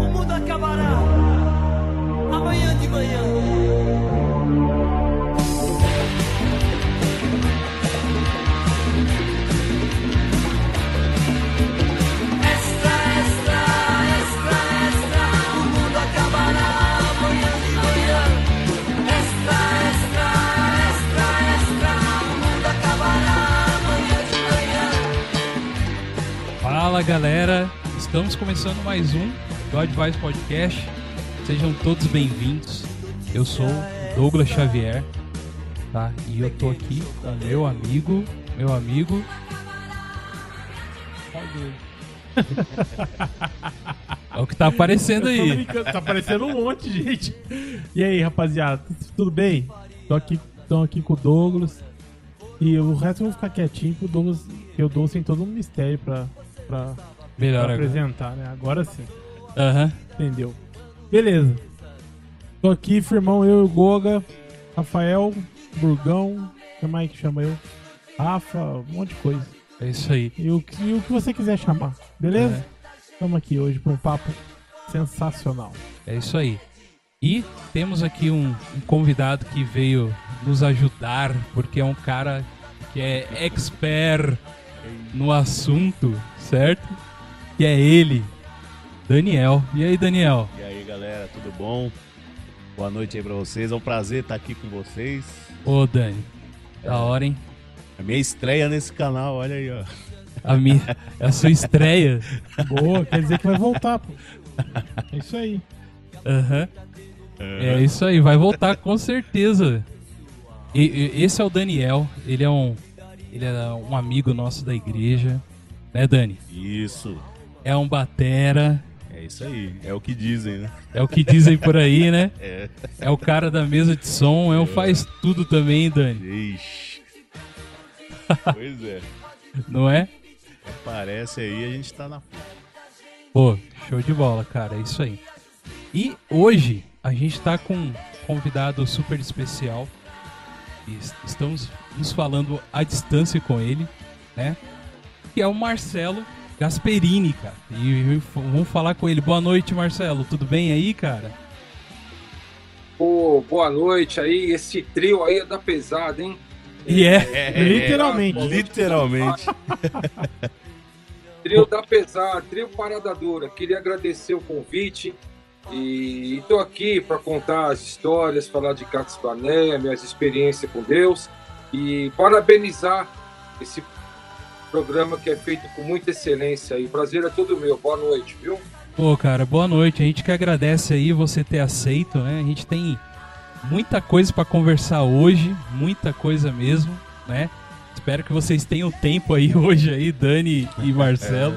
O mundo acabará amanhã de manhã. Fala galera, estamos começando mais um God Vibes Podcast. Sejam todos bem-vindos. Eu sou Douglas Xavier, tá? E eu tô aqui com meu amigo, meu amigo. É o que tá aparecendo Eu aí. tá aparecendo um monte gente. E aí, rapaziada, tudo bem? Tô aqui, tô aqui com o Douglas. E o resto eu vou ficar quietinho, que o Douglas, que o Douglas tem todo um mistério pra, pra, Melhor pra apresentar, né? Agora sim, Aham. entendeu? Beleza. Tô aqui, firmão, eu e o Goga, Rafael, Burgão, quem mais que chama eu? Rafa, um monte de coisa. É isso aí. E o que, o que você quiser chamar, beleza? É. Estamos aqui hoje pra um papo sensacional. É isso aí. E temos aqui um, um convidado que veio nos ajudar, porque é um cara que é expert no assunto, certo? Que é ele, Daniel. E aí, Daniel? E aí galera, tudo bom? Boa noite aí pra vocês, é um prazer estar aqui com vocês. Ô, Dani. Da hora, hein? A minha estreia nesse canal, olha aí, ó. A, minha, é a sua estreia. Boa, quer dizer que vai voltar, pô. É isso aí. Aham. É isso aí, vai voltar com certeza. E- e- esse é o Daniel, ele é um ele é um amigo nosso da igreja, né, Dani? Isso, É um batera, é isso aí, é o que dizem, né? é o que dizem por aí, né? É. É o cara da mesa de som, é o faz tudo também, Dani, Ixi. pois é, não é? aparece aí, a gente tá na Pô, show de bola, cara, é isso aí. E hoje a gente tá com um convidado super especial. Es- estamos nos falando à distância com ele, né? Que é o Marcelo Gasperini, cara. E, e vamos falar com ele. Boa noite, Marcelo. Tudo bem aí, cara? Pô, boa noite aí. Esse trio aí é da pesada, hein? E é. Literalmente. Literalmente. Trio da pesada, trio parada dura. Queria agradecer o convite e estou aqui para contar as histórias, falar de Catos Banéia, minhas experiências com Deus e parabenizar esse programa que é feito com muita excelência. E o prazer é todo meu. Boa noite, viu? Pô, cara, boa noite. A gente que agradece aí você ter aceito, né? A gente tem muita coisa pra conversar hoje, muita coisa mesmo, né? Espero que vocês tenham tempo aí hoje aí, Dani e Marcelo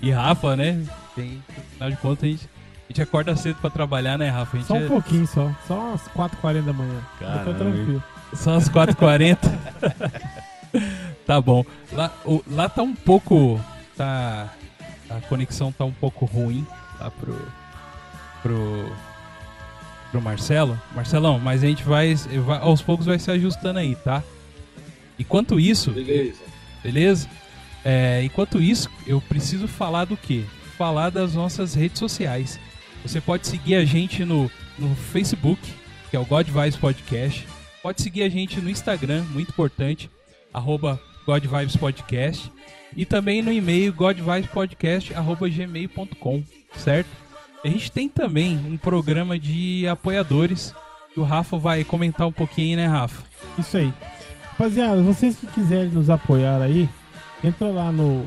e Rafa, né? Tem, afinal de contas, a gente, a gente acorda cedo pra trabalhar, né, Rafa? A gente Só um é- pouquinho só. Só às 4h40 da manhã. Eu tô Caramba, tranquilo. São as 4h40. tá bom. Lá, o- lá tá um pouco. Tá. A conexão tá um pouco ruim lá pro. pro. pro Marcelo. Marcelão, mas a gente vai, vai- aos poucos vai se ajustando aí, tá? Enquanto isso, Beleza. beleza? É, enquanto isso, eu preciso falar do quê? Falar das nossas redes sociais. Você pode seguir a gente no, no Facebook, que é o God Vibes Podcast. Pode seguir a gente no Instagram, muito importante, arroba God Vibes Podcast. E também no e-mail godvibespodcast.gmail.com, certo? A gente tem também um programa de apoiadores que o Rafa vai comentar um pouquinho, né, Rafa? Isso aí. Rapaziada, vocês que quiserem nos apoiar aí, entra lá no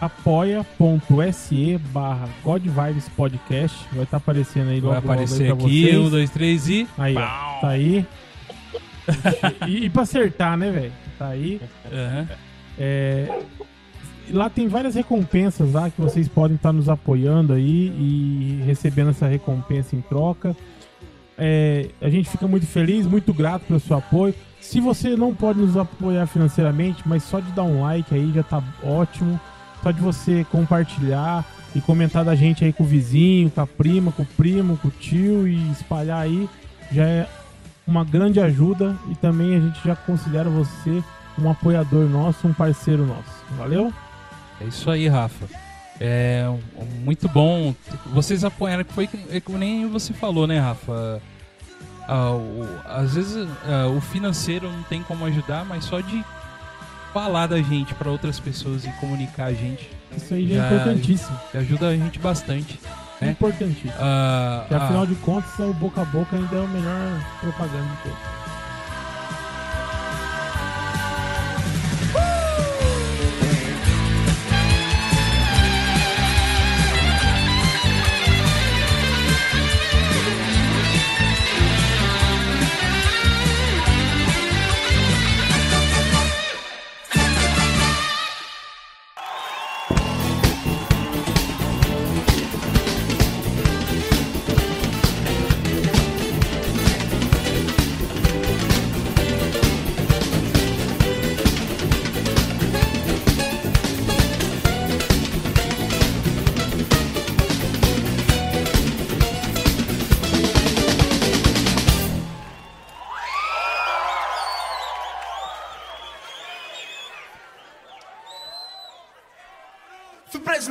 apoia.se barra God Vibes Podcast. Vai estar aparecendo aí logo, Vai logo aparecer pra aqui, vocês. um, dois, três e. Aí, ó. Tá aí. e, e pra acertar, né, velho? Tá aí. Aham. É, lá tem várias recompensas lá que vocês podem estar nos apoiando aí e recebendo essa recompensa em troca. É, a gente fica muito feliz, muito grato pelo seu apoio. Se você não pode nos apoiar financeiramente, mas só de dar um like aí já tá ótimo. Só de você compartilhar e comentar da gente aí com o vizinho, com a prima, com o primo, com o tio e espalhar aí já é uma grande ajuda e também a gente já considera você um apoiador nosso, um parceiro nosso. Valeu? É isso aí, Rafa. É muito bom. Vocês apoiaram, foi que é nem você falou, né, Rafa? Ah, o- às vezes ah, o financeiro não tem como ajudar, mas só de falar da gente para outras pessoas e comunicar a gente Isso aí Já- é importantíssimo. ajuda a gente bastante. Né? importantíssimo. Porque afinal ah, de contas, o boca a boca ainda é o melhor propaganda de todos.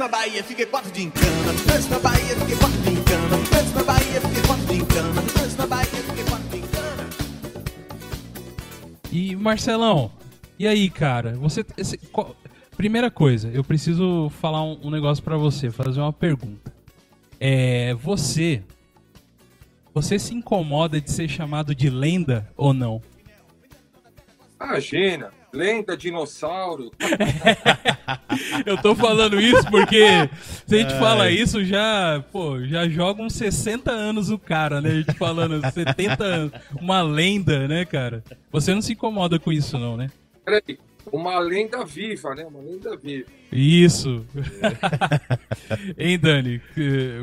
Bahia, fiquei quatro de encana. Preso na Bahia, fiquei quatro de encana. Preso na Bahia, fiquei quatro de encana. Preso na Bahia, fiquei quatro de encana. E Marcelão, e aí, cara? Você. esse- qual- primeira coisa, eu preciso falar um, um negócio pra você, fazer uma pergunta. É. Você. Você se incomoda de ser chamado de lenda ou não? Imagina, lenda, dinossauro. Eu tô falando isso porque se a gente fala isso, já, pô, já joga uns 60 anos o cara, né? A gente falando 70 anos. Uma lenda, né, cara? Você não se incomoda com isso, não, né? Peraí, uma lenda viva, né? Uma lenda viva. Isso. hein, Dani?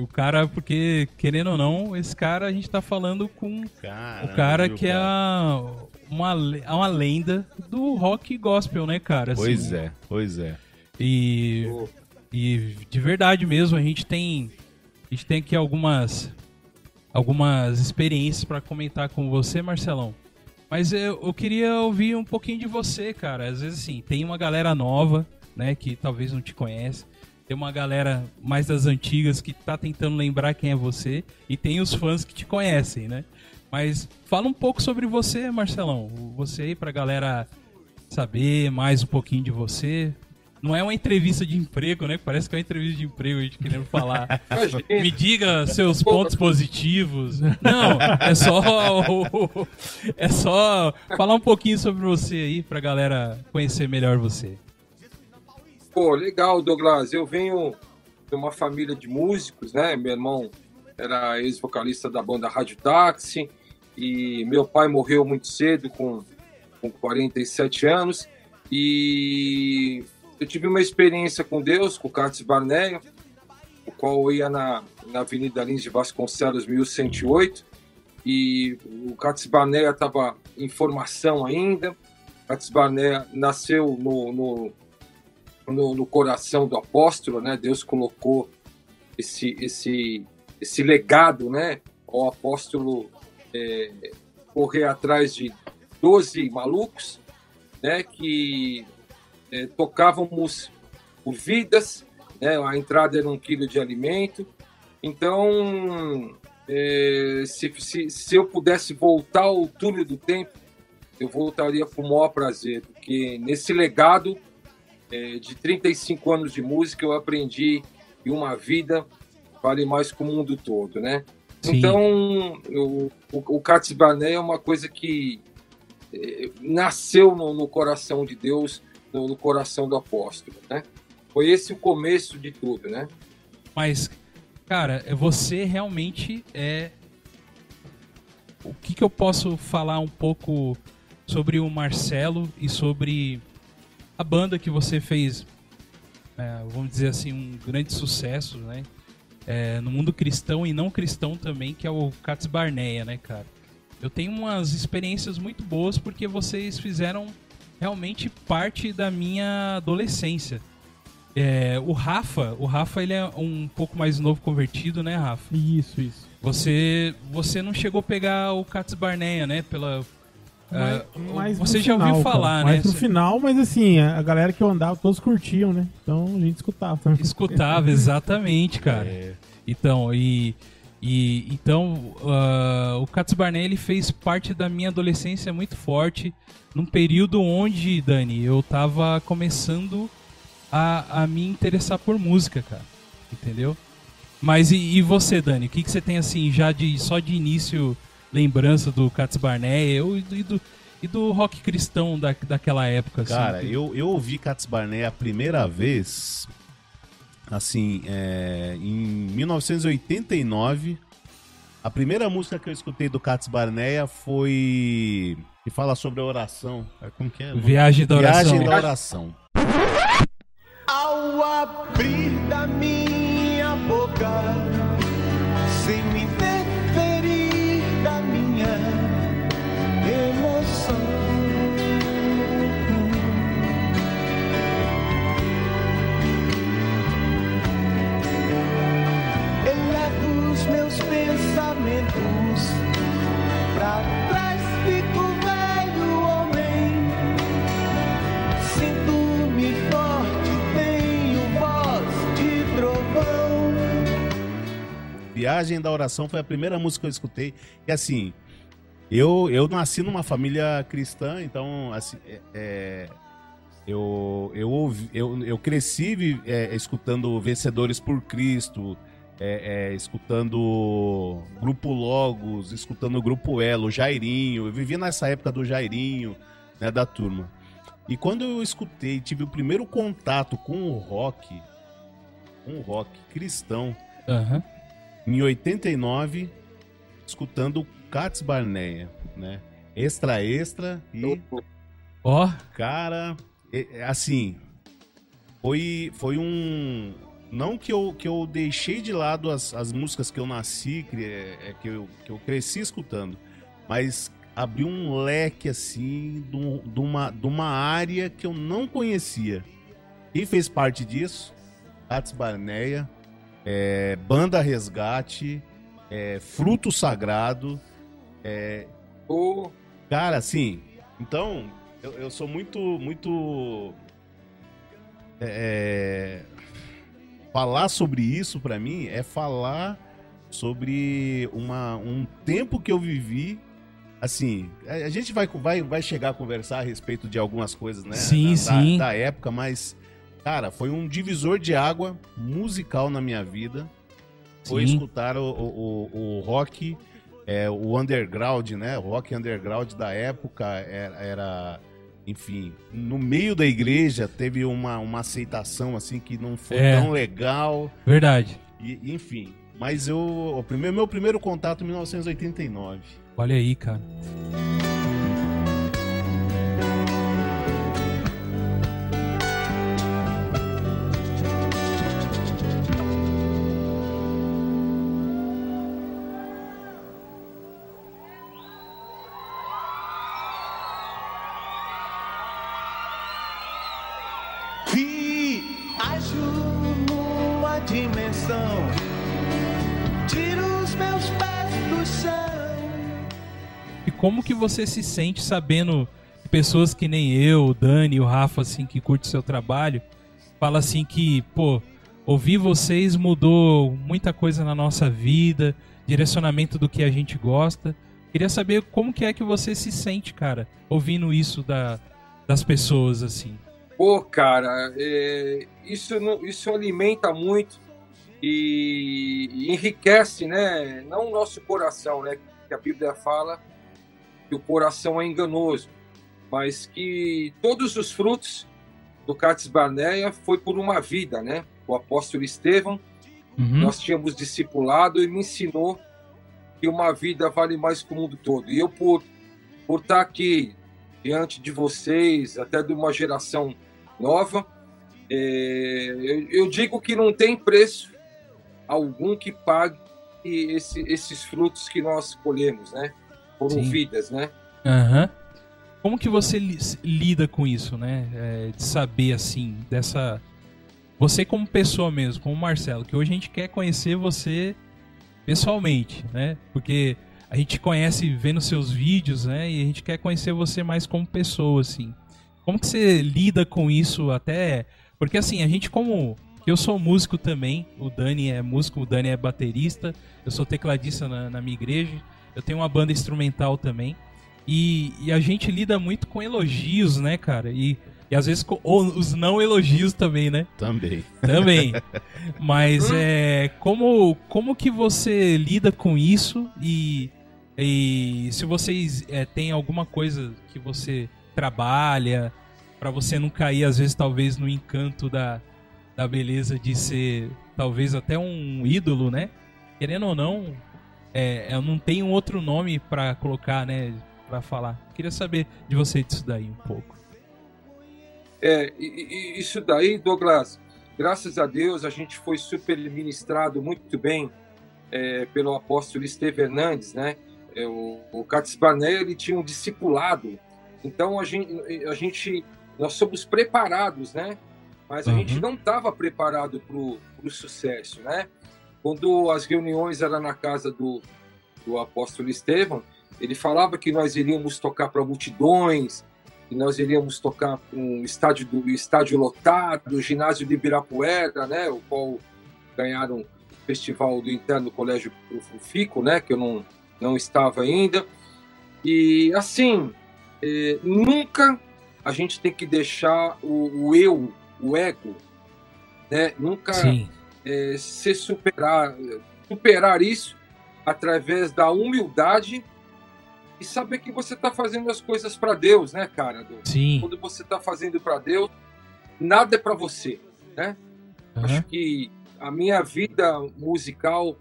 O cara, porque, querendo ou não, esse cara a gente tá falando com Caramba, o cara viu, que é cara? a- uma, le- uma lenda do rock gospel, né, cara? Assim, Pois é, pois é. E, e de verdade mesmo, a gente tem a gente tem aqui algumas algumas experiências pra comentar com você, Marcelão. Mas eu, eu queria ouvir um pouquinho de você, cara. Às vezes assim, tem uma galera nova, né, que talvez não te conhece. Tem uma galera mais das antigas que tá tentando lembrar quem é você e tem os fãs que te conhecem, né? Mas fala um pouco sobre você, Marcelão. Você aí pra galera saber mais um pouquinho de você. Não é uma entrevista de emprego, né? Parece que é uma entrevista de emprego a gente querendo falar. Me diga seus pontos positivos. Não, é só é só falar um pouquinho sobre você aí pra galera conhecer melhor você. Pô, legal, Douglas. Eu venho de uma família de músicos, né? Meu irmão era ex-vocalista da banda Rádio Táxi e meu pai morreu muito cedo, com, com 47 anos. E eu tive uma experiência com Deus, com o Carlos Barneia, o qual eu ia na, na Avenida Lins de Vasconcelos, 1108. E o Carlos Barneia estava em formação ainda. O Carlos Barneia nasceu no- no, no, no coração do apóstolo, né? Deus colocou esse esse esse legado, né? Ao apóstolo é, correr atrás de 12 malucos, né? Que é, tocávamos por vidas, né? A entrada era um quilo de alimento. Então, é, se, se, se eu pudesse voltar ao túnel do tempo, eu voltaria com o maior prazer, porque nesse legado é, de 35 anos de música, eu aprendi que uma vida vale mais que o mundo todo, né? Sim. Então, o, o é uma coisa que é, nasceu no, no coração de Deus, no, no coração do apóstolo, né? Foi esse o começo de tudo, né? Mas, cara, você realmente é. O que, que eu posso falar um pouco sobre o Marcelo e sobre a banda que você fez, é, vamos dizer assim, um grande sucesso, né? É, no mundo cristão e não cristão também, que é o Cats Barneia, né, cara? Eu tenho umas experiências muito boas porque vocês fizeram realmente parte da minha adolescência. É, o Rafa, o Rafa ele é um pouco mais novo convertido, né, Rafa? Isso, isso. Você, você não chegou a pegar o Cats Barneia, né? Pela, Ah, Mais você pro já ouviu final, falar, cara. né? Mais pro Você- final, mas assim, a galera que eu andava, todos curtiam, né? Então a gente escutava também. Escutava, exatamente, cara. É, Então, e. e então, ah, o Katz Barnett ele fez parte da minha adolescência muito forte, num período onde, Dani, eu tava começando a, a me interessar por música, cara. Entendeu? Mas e, e você, Dani? O que, que você tem, assim, já de só de início lembrança do Katz Barnett eu, e, do, e do, e do rock cristão da, daquela época? Assim, Cara, que- eu, eu ouvi Cats Barnett a primeira vez, assim, é, em 1989. A primeira música que eu escutei do Cats Barnett foi. que fala sobre a oração. É, Como que é? Viagem da oração. Viagem da oração. Ao abrir da minha Viagem da Oração foi a primeira música que eu escutei. E assim, eu, eu nasci numa família cristã, então assim, é, é, eu, eu, eu, eu cresci é, escutando Vencedores por Cristo, é, é, escutando Grupo Logos, escutando o Grupo Elo, Jairinho. Eu vivi nessa época do Jairinho, né, da turma. E quando eu escutei, tive o primeiro contato com o rock, com o rock cristão, Aham. em 89, escutando Cats Barneia, né? Extra Extra e, Ó, cara, é- é assim, foi, foi um... Não que eu, que eu deixei de lado as, as músicas que eu nasci, que, é, é, que, eu, que eu cresci escutando, mas abriu um leque, assim, de, de uma, de uma área que eu não conhecia. Quem fez parte disso? Cats Barneia, é, Banda Resgate, é, Fruto Sagrado, Ô, Cara, assim, então, eu, eu sou muito, muito. é, falar sobre isso pra mim é falar sobre uma, um tempo que eu vivi. Assim, a gente vai, vai, vai chegar a conversar a respeito de algumas coisas, né? Sim, da, sim. Da, da época, mas, cara, foi um divisor de água musical na minha vida. Foi Sim. escutar o, o, o, o rock é, o underground, né? O rock underground da época era, era, enfim, no meio da igreja teve uma, uma aceitação assim que não foi É. tão legal, verdade. e, enfim. Mas eu, o primeiro, meu primeiro contato em 1989. Olha aí, cara. Como que você se sente sabendo que pessoas que nem eu, o Dani, o Rafa, assim, que curte o seu trabalho, fala assim que, pô, ouvir vocês mudou muita coisa na nossa vida, direcionamento do que a gente gosta. Queria saber como que é que você se sente, cara, ouvindo isso da, das pessoas, assim. Pô, cara, é, isso, isso alimenta muito e enriquece, né? Não o nosso coração, né? Que a Bíblia fala que o coração é enganoso, mas que todos os frutos do Cates Barneia foi por uma vida, né? O apóstolo Estevão, Uhum. nós tínhamos discipulado e me ensinou que uma vida vale mais que o mundo todo. E eu, por, por estar aqui diante de vocês, até de uma geração nova, é, eu, eu digo que não tem preço algum que pague esse- esses frutos que nós colhemos, né? Foram Sim. vidas, né? Aham. Como que você li- lida com isso, né? É, de saber, assim, dessa... Você como pessoa mesmo, como Marcelo, que hoje a gente quer conhecer você pessoalmente, né? Porque a gente conhece vendo seus vídeos, né? E a gente quer conhecer você mais como pessoa, assim. Como que você lida com isso até... Porque assim, a gente como... Eu sou músico também, o Dani é músico, o Dani é baterista, eu sou tecladista na, na minha igreja, eu tenho uma banda instrumental também. E, e a gente lida muito com elogios, né, cara? E, e às vezes com os não elogios também, né? Também. Também. Mas é como como que você lida com isso e, e se vocês é, têm alguma coisa que você trabalha para você não cair às vezes talvez no encanto da, da beleza de ser talvez até um ídolo, né? Querendo ou não, é, eu não tenho outro nome para colocar, né? Para falar. Queria saber de você disso daí um pouco. É, e, e isso daí, Douglas, graças a Deus a gente foi super ministrado muito bem é, pelo apóstolo Esteve Hernandes, né? É, o, o Cates Barnea, ele tinha um discipulado, então a gente, a gente nós somos preparados, né? Mas a Uhum. gente não estava preparado para o sucesso, né? Quando as reuniões eram na casa do, do apóstolo Estevão, ele falava que nós iríamos tocar para multidões, que nós iríamos tocar um estádio do estádio lotado, o ginásio de Ibirapuera, né, o qual ganharam o festival do interno colégio Fico, né, que eu não não estava ainda. E assim, eh, nunca a gente tem que deixar o, o eu, o ego, né, nunca Sim. É, se superar, superar isso através da humildade e saber que você está fazendo as coisas para Deus, né, cara? Du? Sim. Quando você está fazendo para Deus, nada é para você, né? Aham. Acho que a minha vida musical,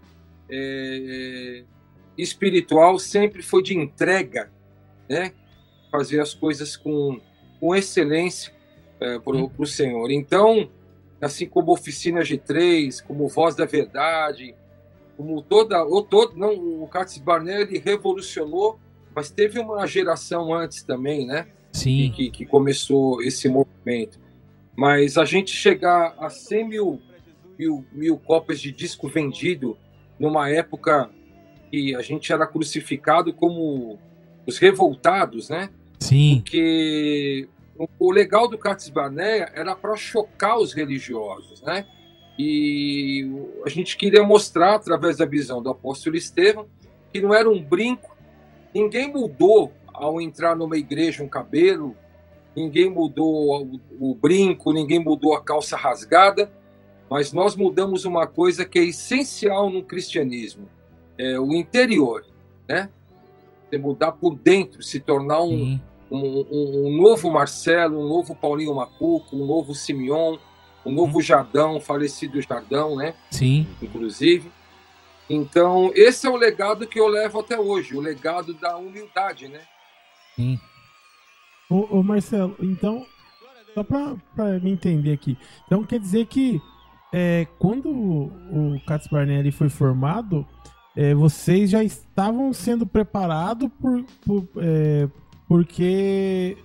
é, espiritual, sempre foi de entrega, né? Fazer as coisas com, com excelência é, para o Senhor. Então, assim como Oficina G3, como Voz da Verdade, como toda, ou todo, não, o Curtis Barnett ele revolucionou, mas teve uma geração antes também, né? Sim. que, que começou esse movimento. Mas a gente chegar a 100 mil, mil, mil cópias de disco vendido numa época que a gente era crucificado como os revoltados, né? Sim. Porque o- legal do Curtis Barnea era para chocar os religiosos, né? E a gente queria mostrar, através da visão do apóstolo Estevão, que não era um brinco. Ninguém mudou ao entrar numa igreja um cabelo, ninguém mudou o, o brinco, ninguém mudou a calça rasgada, mas nós mudamos uma coisa que é essencial no cristianismo: é o interior, né? Você mudar por dentro, se tornar um, Sim. Um, um- um novo Marcelo, um novo Paulinho Macuco, um novo Simeon, um novo Jardão, falecido Jardão, né? Sim. Inclusive. Então, esse é o legado que eu levo até hoje, o legado da humildade, né? Sim. Ô, ô, Marcelo, então, só pra, pra me entender aqui. Então quer dizer que é, quando o, o Cats Barnelli foi formado, é, vocês já estavam sendo preparados por, por, é, porque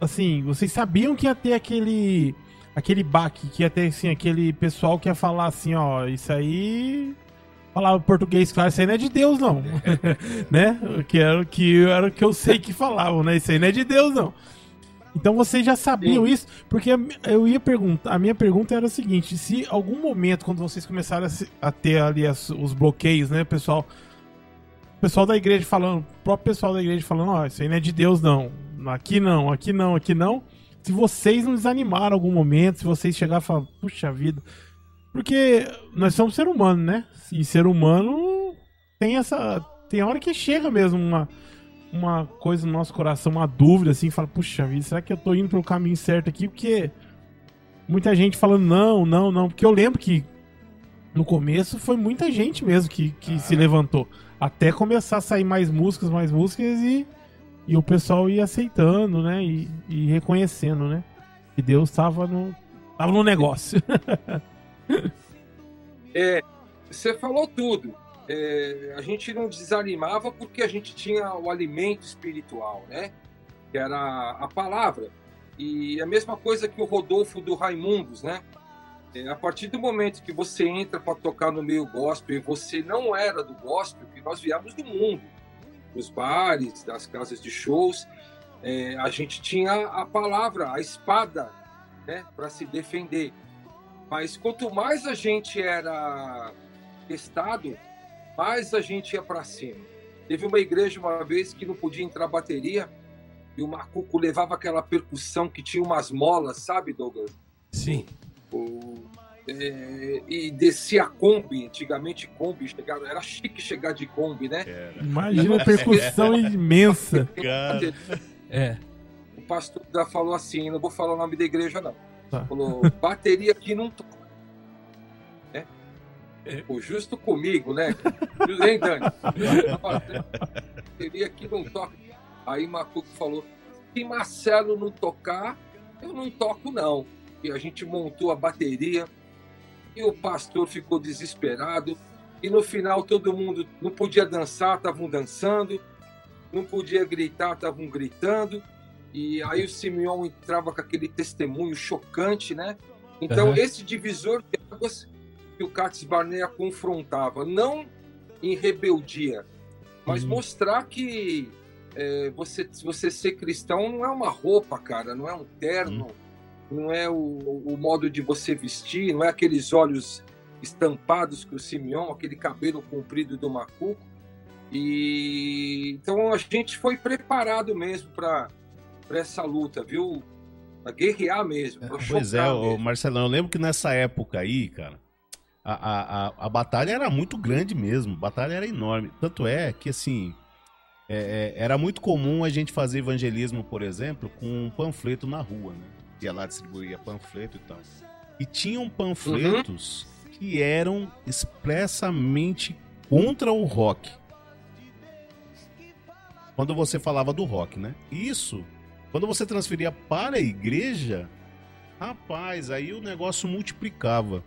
assim, vocês sabiam que ia ter aquele aquele baque, que ia ter assim, aquele pessoal que ia falar assim, ó, isso aí falava português, claro, isso aí não é de Deus, não. né? Que era, o que era o que eu sei que falavam, né? Isso aí não é de Deus, não. Então vocês já sabiam Sim. isso, porque eu ia perguntar, a minha pergunta era o seguinte, se algum momento, quando vocês começaram a, ter ali as- os bloqueios, né, pessoal, pessoal da igreja falando, o próprio pessoal da igreja falando, ó, isso aí não é de Deus, não. Aqui não, aqui não, aqui não. Se vocês não desanimaram em algum momento, se vocês chegarem e falar, puxa vida. Porque nós somos ser humano, né? E ser humano tem essa. Tem hora que chega mesmo uma, uma coisa no nosso coração, uma dúvida, assim, fala, puxa vida, será que eu tô indo pro caminho certo aqui? Porque muita gente falando não, não, não. Porque eu lembro que no começo foi muita gente mesmo que, que se levantou. Até começar a sair mais músicas, mais músicas e, e o pessoal ia aceitando, né? E, e reconhecendo, né? Que Deus tava no, tava no negócio. É, você falou tudo. É, a gente não desanimava porque a gente tinha o alimento espiritual, né? Que era a palavra. E a mesma coisa que o Rodolfo do Raimundos, né? É, a partir do momento que você entra para tocar no meio gospel e você não era do gospel, que nós viemos do mundo, dos bares, das casas de shows, é, a gente tinha a palavra, a espada, né, para se defender. Mas quanto mais a gente era testado, mais a gente ia para cima. Teve uma igreja uma vez que não podia entrar bateria e o macuco levava aquela percussão que tinha umas molas, sabe, Douglas? Sim. O, é, e descia a Kombi, antigamente Kombi, chegava, era chique chegar de Kombi, né? Imagina a percussão imensa. Cara, É. O pastor já falou assim, não vou falar o nome da igreja não. Tá. Falou, bateria aqui não toca. Né? Pô, justo comigo, né? Hein, Dani? Bateria aqui não toca. Aí Macuco falou, se Marcelo não tocar, eu não toco não. E a gente montou a bateria e o pastor ficou desesperado. E no final todo mundo não podia dançar, estavam dançando. Não podia gritar, estavam gritando. E aí o Simeão entrava com aquele testemunho chocante, né? Então, Aham. esse divisor de águas que o Katz Barnea confrontava, não em rebeldia, mas Uhum. mostrar que é, você, você ser cristão não é uma roupa, cara, não é um terno, não é o, o modo de você vestir, não é aqueles olhos estampados que o Simeão, aquele cabelo comprido do macuco. E então a gente foi preparado mesmo para essa luta, viu? Pra guerrear mesmo. pra Pois é, chocar ô, mesmo. Marcelão, eu lembro que nessa época aí, cara, a, a, a, a batalha era muito grande mesmo, a batalha era enorme. Tanto é que, assim, é, é, era muito comum a gente fazer evangelismo, por exemplo, com um panfleto na rua, né? Ia lá distribuir panfleto e tal. E tinham panfletos que eram expressamente contra o rock. Quando você falava do rock, né? Isso, quando você transferia para a igreja, Rapaz, aí o negócio multiplicava.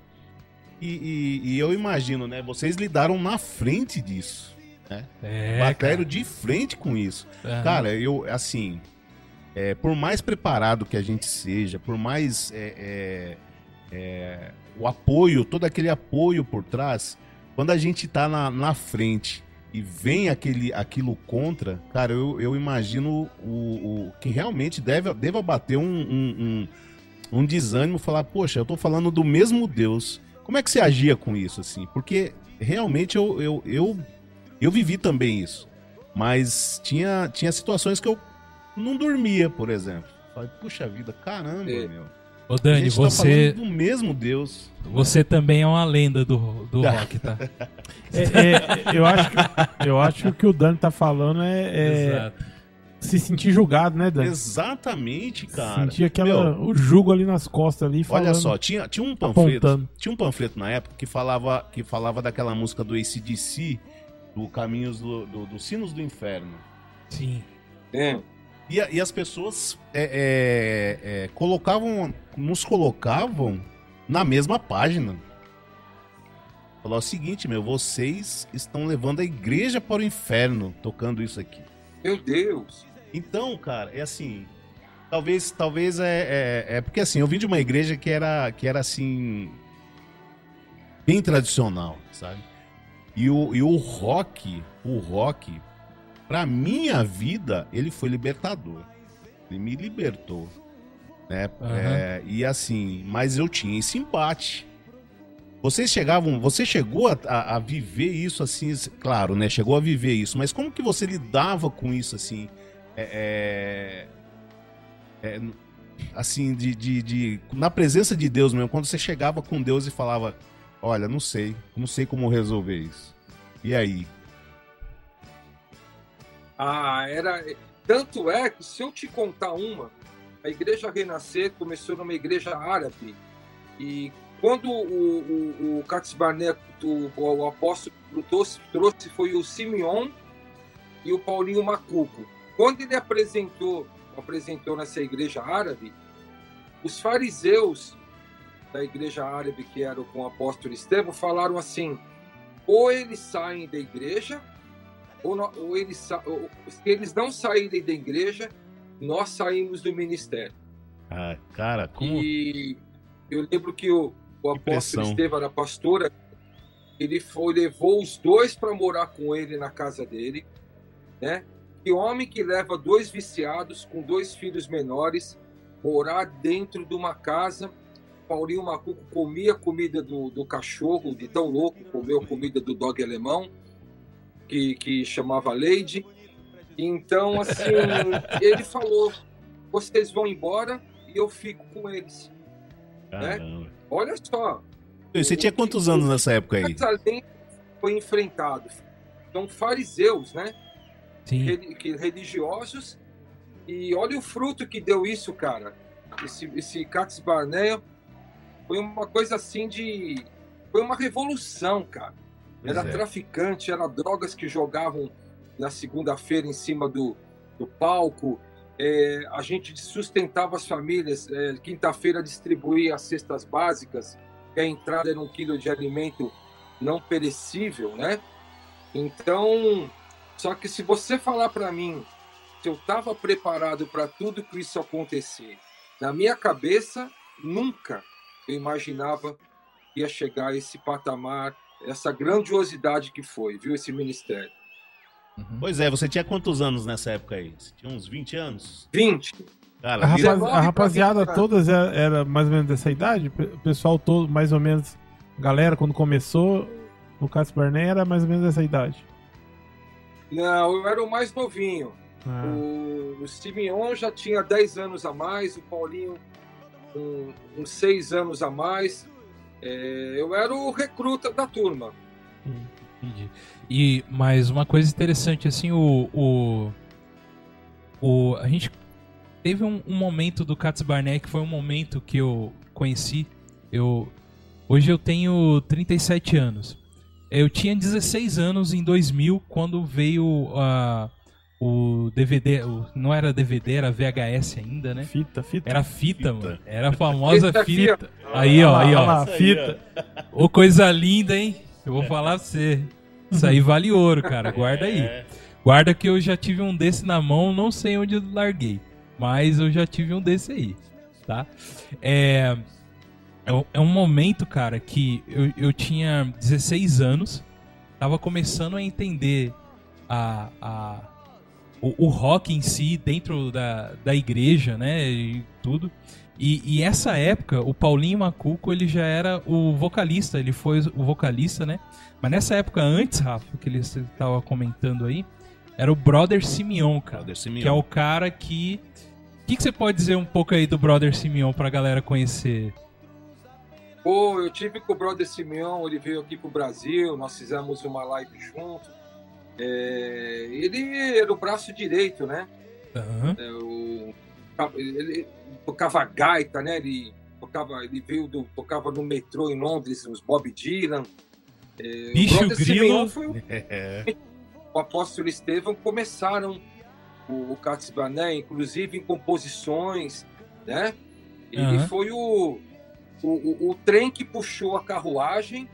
E, e- e eu imagino, né? Vocês lidaram na frente disso. É, bateram de frente com isso. Aham. Cara, eu, assim, é, por mais preparado que a gente seja, por mais é, é, é, o apoio, todo aquele apoio por trás, quando a gente tá na, na frente e vem aquele, aquilo contra, cara, eu, eu imagino o, o que realmente deve, deva bater um, um, um, um desânimo, falar, poxa, eu tô falando do mesmo Deus. Como é que você agia com isso, assim? Porque realmente eu, eu, eu, eu vivi também isso. Mas tinha, tinha situações que eu não dormia, por exemplo. Falei, puxa vida, caramba, É. meu. Ô A Dani, tá você, falando do mesmo Deus. você também é uma lenda do, do rock, tá? É, é, eu, acho que, eu acho que o que o Dani tá falando é, é Exato. se sentir julgado, né, Dani? Exatamente, cara. Sentir aquela, Meu, o jugo ali nas costas ali. Falando, Olha só, tinha, tinha um panfleto. apontando. Tinha um panfleto na época que falava, que falava daquela música do ACDC, do Caminhos do, do, dos Sinos do Inferno. Sim. É. E, e as pessoas é, é, é, colocavam, nos colocavam na mesma página. Falou o seguinte, meu, vocês estão levando a igreja para o inferno tocando isso aqui. Meu Deus. Então, cara, é assim. Talvez, talvez é, é, é porque assim, eu vim de uma igreja que era, que era assim. bem tradicional, sabe? E o, e o rock, o rock, pra minha vida, ele foi libertador. Ele me libertou. Né? Aham. É, e assim, mas eu tinha esse embate. Vocês chegavam, você chegou a, a- a viver isso assim, claro, né? Chegou a viver isso, mas como que você lidava com isso assim? É, é, é, assim, de, de, de- na presença de Deus mesmo, quando você chegava com Deus e falava, olha, não sei, não sei como resolver isso. E aí? Ah, era. Tanto é que se eu te contar uma, a igreja Renascer começou numa igreja árabe. E quando o, o, o Katz Barnett, o, o apóstolo trouxe, trouxe foi o Simeon e o Paulinho Macuco. Quando ele apresentou, apresentou nessa igreja árabe, os fariseus da igreja árabe, que eram com o apóstolo Estevão, falaram assim: ou eles saem da igreja, ou, ou eles, ou- se eles não saírem da igreja, nós saímos do ministério. Ah, cara, como. E eu lembro que o, o apóstolo. Estevão era pastor, ele foi, levou os dois para morar com ele na casa dele, né? Que homem que leva dois viciados com dois filhos menores morar dentro de uma casa. Paulinho Macuco comia a comida do, do cachorro, de tão louco, comeu a comida do dog alemão, que, que chamava Lady. Então, assim, ele falou: vocês vão embora e eu fico com eles. Caramba. Olha só, Você tinha quantos anos nessa época aí? Mas além foi enfrentado. Então, fariseus, né? Sim. Religiosos. E olha o fruto que deu isso, cara. Esse, esse Katz Barnea foi uma coisa assim de. Foi uma revolução, cara. Pois Era é. traficante, era drogas que jogavam na segunda-feira em cima do, do palco. É, a gente sustentava as famílias. é, Quinta-feira distribuía as cestas básicas. que A entrada era um quilo de alimento não perecível, né? Então, só que se você falar para mim se eu estava preparado para tudo que isso acontecer, na minha cabeça nunca eu imaginava que ia chegar a esse patamar, essa grandiosidade que foi, viu esse ministério. Uhum. Pois é, você tinha quantos anos nessa época aí? Você tinha uns 20 anos? 20. Cara, A, rapaz- 19 a rapaziada pra todas era, era mais ou menos dessa idade? O pessoal todo, mais ou menos. Galera, quando começou, o Cássio Barney era mais ou menos dessa idade. Não, eu era o mais novinho. Ah, O, o Simeon já tinha 10 anos a mais, o Paulinho com uns 6 anos a mais. É, eu era o recruta da turma. Entendi. E mais uma coisa interessante, assim, o. o, o a gente teve um, um momento do Katz Barnett que foi um momento que eu conheci. Eu, hoje eu tenho 37 anos. Eu tinha 16 anos em 2000 quando veio a o DVD. o- não era DVD, era VHS ainda, né? Fita, fita. Era fita, Fita. mano. Era a famosa ó. fita. Aí, ó, aí, ó. fita. Ô, coisa linda, hein? Eu vou falar pra você. Isso aí vale ouro, cara. Guarda aí. É. Guarda que eu já tive um desse na mão, não sei onde eu larguei. Mas eu já tive um desse aí, tá? É, é um- é um momento, cara, que eu, eu tinha 16 anos, tava começando a entender a, a, o, o rock em si dentro da, da igreja, né? E tudo. E, e essa época, o Paulinho Macuco, ele já era o vocalista, ele foi o vocalista, né? Mas nessa época antes, Rafa, que ele estava comentando aí, era o Brother Simeon, cara. Brother Simeon. Que é o cara que. O que, que você pode dizer um pouco aí do Brother Simeon pra galera conhecer? Pô, eu tive com o brother Simeão, ele veio aqui pro Brasil, nós fizemos uma live junto. É, ele era o braço direito, né? Aham. É, o- ele tocava gaita, né? Ele tocava, ele veio do, tocava no metrô em Londres, os Bob Dylan. É, o Bicho brother grilo. Foi o É. o apóstolo Estevão começaram o, o Katz Barnett, inclusive em composições, né? Ele Aham. foi o, o, o, o trem que puxou a carruagem.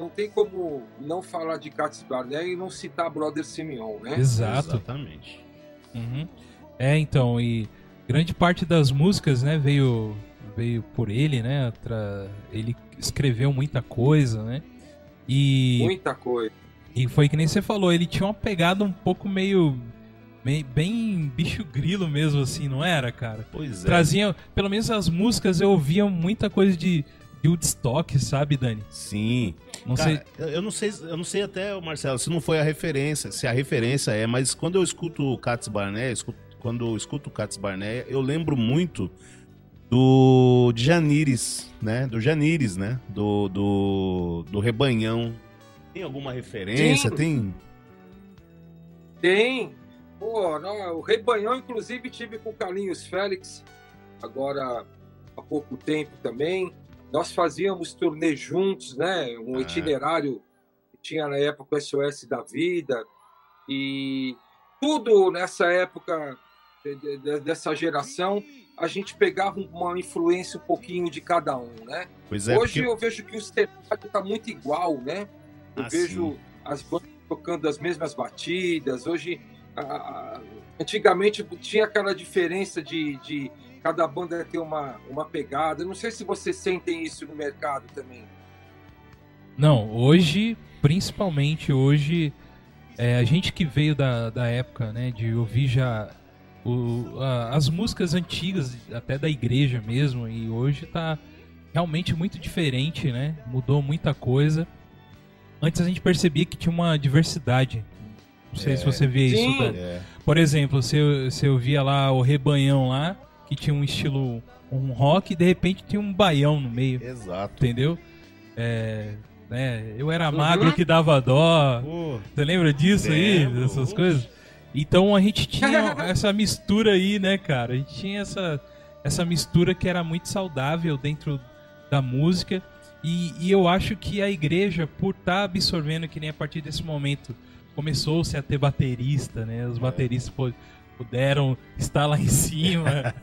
Não tem como não falar de Katz Barnett e não citar Brother Simeon, né? Exato. Exatamente. Uhum. É, então, e grande parte das músicas, né, veio veio por ele, né? Tra- Ele escreveu muita coisa, né? E, Muita coisa. e foi que nem você falou, ele tinha uma pegada um pouco meio, bem bicho grilo mesmo, assim, não era, cara? Pois é. Trazia, pelo menos as músicas eu ouvia muita coisa de Woodstock, sabe, Dani? Sim. Não Cara, sei. eu- não sei, eu não sei até, Marcelo, se não foi a referência, se a referência é, mas quando eu escuto o Katz Barnett, escuto- quando eu escuto o Katz Barnett, eu lembro muito do Janires, né? Do Janires, né? Do, do, do Rebanhão. Tem alguma referência? Sim. Tem? Tem. Pô, não, o Rebanhão, inclusive, tive com o Carlinhos Félix, agora há pouco tempo também. Nós fazíamos turnê juntos, né? Um Ah. itinerário que tinha na época o SOS da Vida. E tudo nessa época de- de- de- dessa geração, a gente pegava uma influência um pouquinho de cada um, né? É, Hoje porque- eu vejo que o cenário está muito igual, né? Eu Ah, vejo sim. as bandas tocando as mesmas batidas. Hoje, a- antigamente tinha aquela diferença de, de, cada banda tem uma, uma pegada. Não sei se vocês sentem isso no mercado também. Não, hoje, principalmente hoje, é, a gente que veio da, da época, né, de ouvir já o, a- as músicas antigas, até da igreja mesmo, e hoje tá realmente muito diferente, né? Mudou muita coisa. Antes a gente percebia que tinha uma diversidade. Não sei se você vê Sim. isso. da- É. Por exemplo, você, você ouvia lá o Rebanhão lá, que tinha um estilo, um rock, e de repente tinha um baião no meio Exato. entendeu? É, né, eu era Uhum. magro que dava dó. Pô, Você lembra disso aí? Lembro. Dessas coisas? Então a gente tinha essa mistura aí, né, cara? A gente tinha essa, essa mistura que era muito saudável dentro da música. E, e eu acho que a igreja, por estar absorvendo que nem a partir desse momento começou-se a ter baterista, né? Os bateristas pu- puderam estar lá em cima.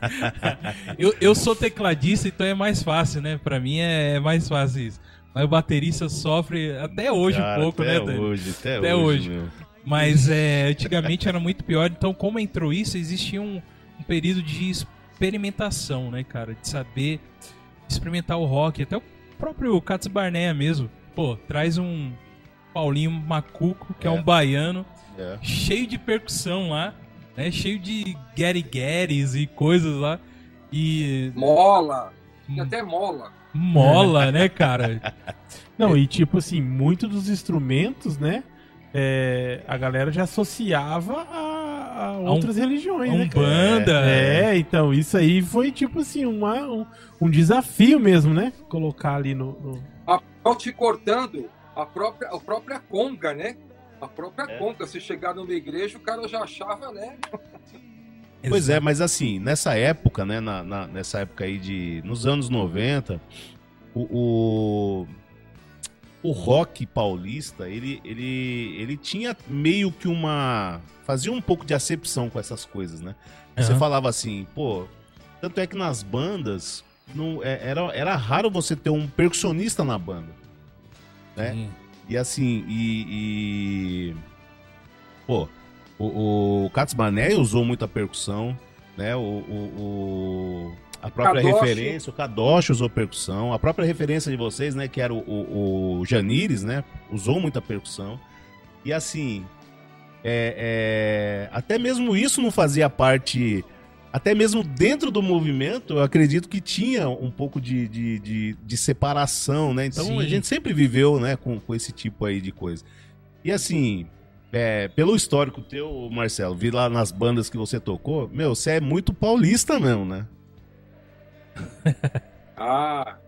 eu, eu sou tecladista, então é mais fácil, né? Pra mim é, é mais fácil isso. Mas o baterista sofre até hoje cara, um pouco, até né, Dani? hoje, até, Até hoje. hoje. Mas é, antigamente era muito pior. Então, como entrou isso, existia um, um período de experimentação, né, cara? De saber experimentar o rock. Até o próprio Katz Barnea mesmo. Pô, traz um Paulinho Macuco, que é, É. um baiano, É. cheio de percussão lá, né? Cheio de guerigueres e coisas lá. E Mola, Hum. tem até mola. mola, né, cara? Não, e tipo assim, muitos dos instrumentos, né? é, a galera já associava a, a outras religiões, né? cara? Umbanda. É, então, isso aí foi tipo assim, uma, um, um desafio mesmo, né? Colocar ali no. no- A, te cortando, a própria, a própria conga, né? A própria É. Se chegar numa igreja, o cara já achava, né? Pois é, mas assim, nessa época, né, na, na- nessa época aí de, nos anos 90, o, o, o rock paulista, ele, ele, ele tinha meio que uma, fazia um pouco de acepção com essas coisas, né? Você falava assim, pô, tanto é que nas bandas, não, é- era, era raro você ter um percussionista na banda. né? Sim. E assim, e. e- Pô, o, o Katz Bané usou muita percussão, né? O, o- o- a própria Kadoshi. referência, o Kadosh usou percussão, a própria referência de vocês, né? Que era o, o, o Janires, né? Usou muita percussão. E assim, é, é, até mesmo isso não fazia parte. Até mesmo dentro do movimento, eu acredito que tinha um pouco de, de, de, de separação, né? Então Sim. a gente sempre viveu, né, com, com esse tipo aí de coisa. E assim, é, pelo histórico teu, Marcelo, vi lá nas bandas que você tocou, meu, você é muito paulista mesmo, né? Ah,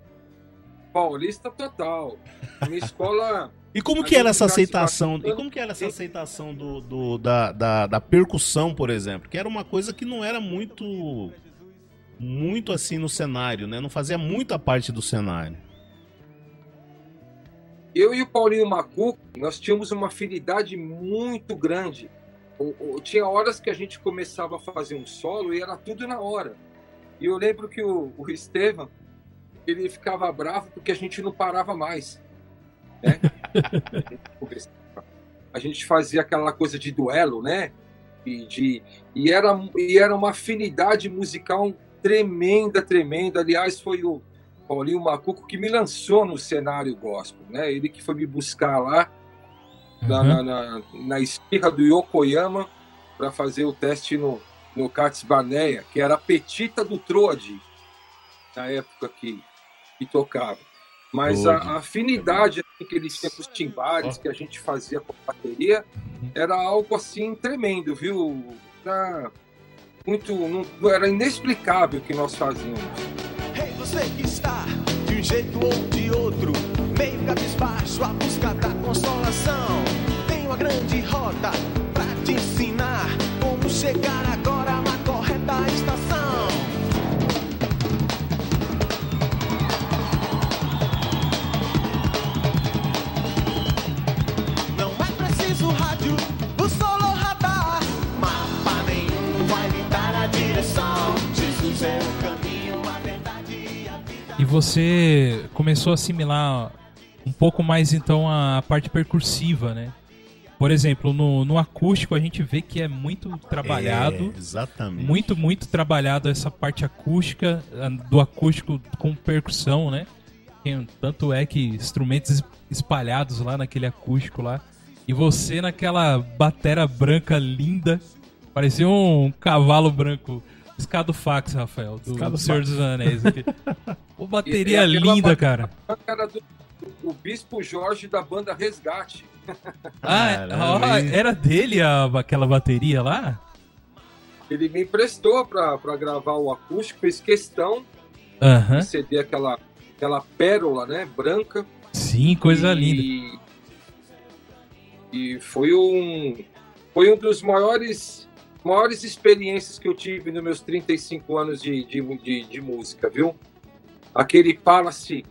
paulista total. Minha escola. E como que era essa aceitação? E como que era essa aceitação do, do- da, da, da percussão, por exemplo? Que era uma coisa que não era muito muito assim no cenário, né? Não fazia muita parte do cenário. Eu e o Paulinho Macuco, nós tínhamos uma afinidade muito grande. Tinha horas que a gente começava a fazer um solo e era tudo na hora. E eu lembro que o, o Estevam, ele ficava bravo porque a gente não parava mais. Né? a gente fazia aquela coisa de duelo, né? E, de, e, era, e era uma afinidade musical tremenda, tremenda. Aliás, foi o, Paulinho Macuco que me lançou no cenário gospel, né? Ele que foi me buscar lá na, Uhum. na, na, na esfirra do Yokoyama para fazer o teste no, no Katz Barneia, que era a petita do Trode, na época que, que tocava. Mas a, a afinidade assim, que eles tinham com os timbales, que a gente fazia com a bateria, era algo assim tremendo, viu? Era muito, não, era inexplicável o que nós fazíamos. Ei, você que está de um jeito ou de outro, meio cabisbaixo, à busca da consolação. Tem uma grande rota pra te ensinar como chegar agora na correta estação. E você começou a assimilar um pouco mais então a parte percursiva, né? por exemplo, no, no acústico a gente vê que é muito trabalhado. É, exatamente. Muito, muito trabalhado essa parte acústica, do acústico com percussão, né? Tem- Tanto é que instrumentos es- espalhados lá naquele acústico lá. E você naquela batera branca linda. Parecia um cavalo branco. Escado fax, Rafael, do Escado Senhor dos Anéis. aqui. Ô, bateria E- e aquela linda, cara. A cara do o Bispo Jorge da banda Resgate. Ah, Caramba, ó, era dele a- aquela bateria lá? Ele me emprestou pra, pra gravar o acústico, fez questão de ceder aquela, aquela pérola, né, branca. Sim, coisa e, linda. E foi um foi um dos maiores maiores experiências que eu tive nos meus 35 anos de, de, de, de música, viu? Aquele Palace,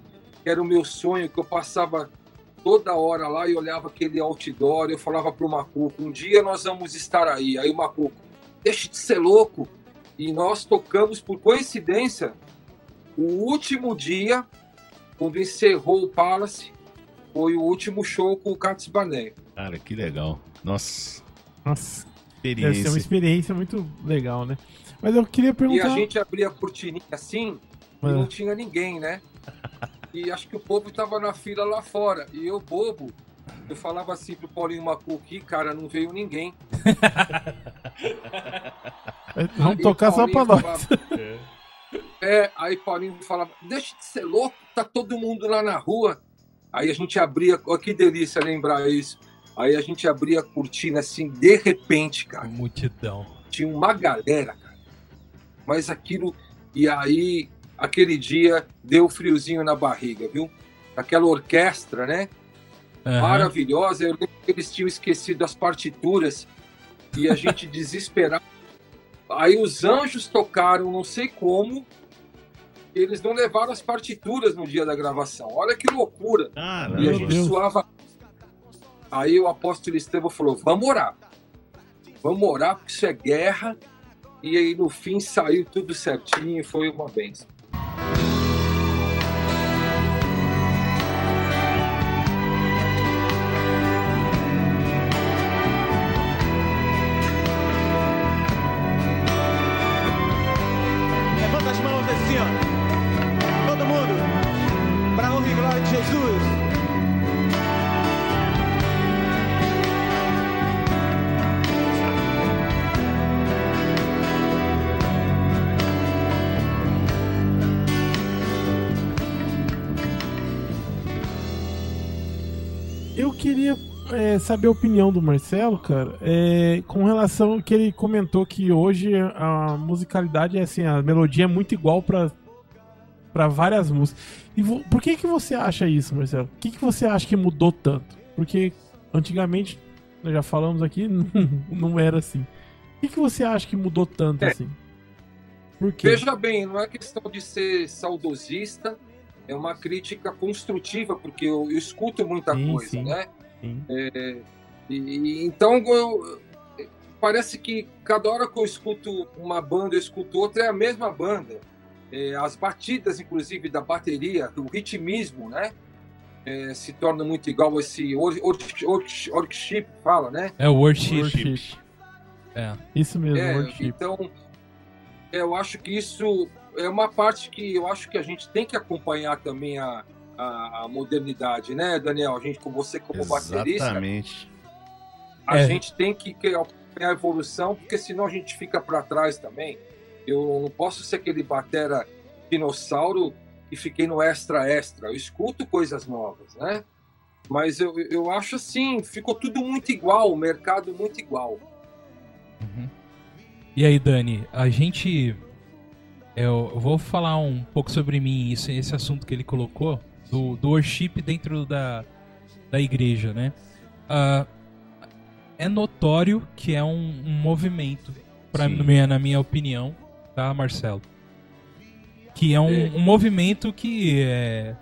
que era o meu sonho, que eu passava toda hora lá e olhava aquele outdoor, eu falava pro Macuco, um dia nós vamos estar aí. Aí o Macuco, deixa de ser louco. E nós tocamos, por coincidência, o último dia, quando encerrou o Palace, foi o último show com o Cats Bané. Cara, que legal. Nossa, Nossa, deve ser uma experiência. experiência muito legal, né? Mas eu queria E perguntar. a gente abria a cortininha assim e Ah. não tinha ninguém, né? E acho que o povo tava na fila lá fora. E eu, bobo, eu falava assim pro Paulinho Macuqui, cara, não veio ninguém. Vamos Aí tocar só pra nós. falava- É, aí Paulinho falava, deixa de ser louco, tá todo mundo lá na rua. Aí a gente abria, olha que delícia lembrar isso. Aí a gente abria a cortina assim, de repente, cara. Multidão. tinha uma galera, cara. Mas aquilo. E aí, aquele dia, deu friozinho na barriga, viu? Aquela orquestra, né? Aham. Maravilhosa. Eu lembro que eles tinham esquecido as partituras e a gente desesperado. Aí os anjos tocaram, não sei como. e Eles não levaram as partituras no dia da gravação. Olha que loucura. E a gente Deus. suava. Aí o apóstolo Estevão falou: vamos orar. Vamos orar, porque isso é guerra. E aí no fim saiu tudo certinho, foi uma benção. Saber a opinião do Marcelo, cara, é, com relação ao que ele comentou que hoje a musicalidade é assim, a melodia é muito igual pra para várias músicas. E vo- por que que você acha isso, Marcelo? O que que você acha que mudou tanto? Porque antigamente, nós já falamos aqui, não, não era assim. O que que você acha que mudou tanto É. assim? Por quê? Veja bem, não é questão de ser saudosista, é uma crítica construtiva, porque eu, eu escuto muita Sim, coisa, sim. né? Sim. E, e- então eu- parece que cada hora que eu escuto uma banda, eu escuto outra, é a mesma banda. É, as batidas, inclusive, da bateria, o ritmismo, né? É, se torna muito igual esse or- or- worship, fala, né? É o worship. Worship. É. Isso mesmo, É, worship. então, eu acho que isso é uma parte que eu acho que a gente tem que acompanhar também a, a, a modernidade, né, Daniel? A gente, com você como baterista, Exatamente. a É. gente tem que acompanhar a evolução, porque senão a gente fica para trás também. Eu não posso ser aquele batera dinossauro e fiquei no extra extra. Eu escuto coisas novas, né? Mas eu, eu acho assim, ficou tudo muito igual, o mercado muito igual. Uhum. E aí, Dani, a gente. Eu vou falar um pouco sobre mim, esse, esse assunto que ele colocou, do, do worship dentro da, da igreja, né? Ah, é notório que é um, um movimento, pra, minha, na minha opinião, tá, Marcelo? Que é um, É. um movimento que é.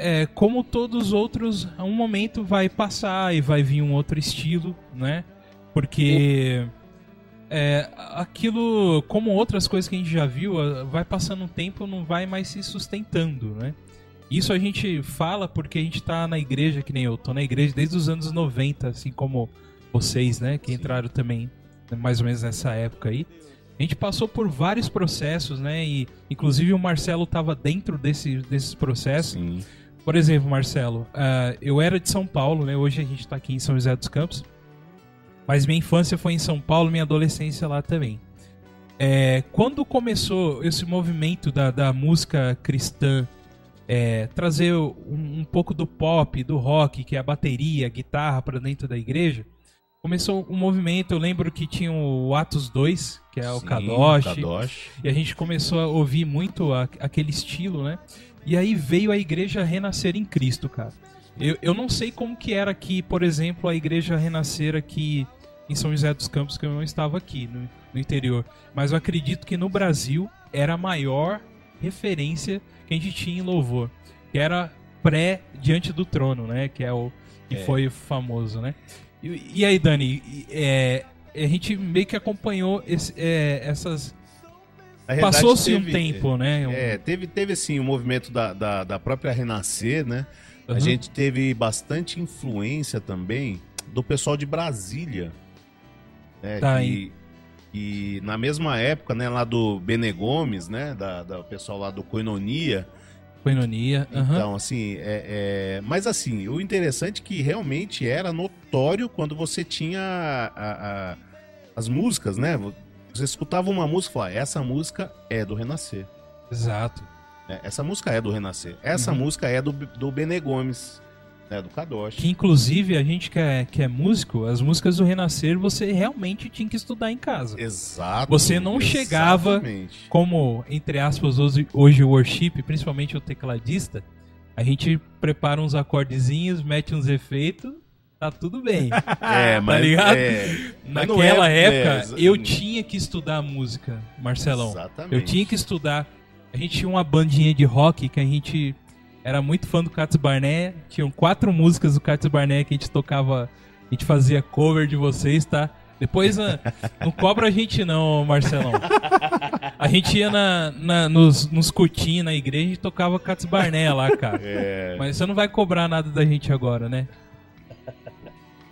É, como todos os outros, a um momento vai passar e vai vir um outro estilo, né? Porque é, aquilo, como outras coisas que a gente já viu, ah, vai passando um tempo não vai mais se sustentando, né? Isso a gente fala porque a gente tá na igreja, que nem eu, tô na igreja desde os anos 90, assim como vocês, né, que entraram também né, mais ou menos nessa época aí. A gente passou por vários processos, né, e inclusive o Marcelo tava dentro desse, desses processos. Sim. Por exemplo, Marcelo, ah, eu era de São Paulo, né, hoje a gente tá aqui em São José dos Campos, mas minha infância foi em São Paulo, minha adolescência lá também. É, quando começou esse movimento da, da música cristã é, trazer um, um pouco do pop, do rock, que é a bateria, a guitarra para dentro da igreja, começou um movimento. Eu lembro que tinha o Atos 2, que é o Sim, Kadosh, Kadosh. e a gente começou a ouvir muito a- aquele estilo, né? E aí veio a igreja renascer em Cristo, cara. Eu, eu não sei como que era aqui, por exemplo, a igreja renascer aqui em São José dos Campos, que eu não estava aqui, no, no interior. Mas eu acredito que no Brasil era maior referência que a gente tinha em louvor. Que era pré Diante do Trono, né? Que é o que É. foi famoso, né? E, e aí, Dani, é, a gente meio que acompanhou esse- é, essas. Passou-se um tempo, né? Um- É, teve, teve assim o movimento da, da, da própria Renascer, né? A Uhum. gente teve bastante influência também do pessoal de Brasília. Né? Tá, que, que na mesma época, né, lá do Bene Gomes, né? Da, da pessoal lá do Coinonia. Coinonia. Então, assim, é, é- mas assim, o interessante é que realmente era notório quando você tinha a- a- as músicas, né? Você escutava uma música e falava, essa música é do Renascer. Exato. né? Essa música é do Renascer. Essa Uhum. música é do, do Bene Gomes, né? Do Kadosh. Que inclusive a gente que é, que é músico, as músicas do Renascer você realmente tinha que estudar em casa. Exato. Você não chegava- exatamente. Como, entre aspas, hoje, hoje o worship, principalmente o tecladista, a gente prepara uns acordezinhos, mete uns efeitos, tá tudo bem. É, mas, ligado? é, mas Naquela é- época, é, eu tinha que estudar música, Marcelão. Exatamente. Eu tinha que estudar. A gente tinha uma bandinha de rock que a gente era muito fã do Cats Barnett. Tinham quatro músicas do Cats Barnett que a gente tocava, a gente fazia cover de vocês, tá? Depois ah, não cobra a gente não, Marcelão. A gente ia na, na- nos, nos cutinhos na igreja e tocava Cats Barnett lá, cara. É, Mas você não vai cobrar nada da gente agora, né?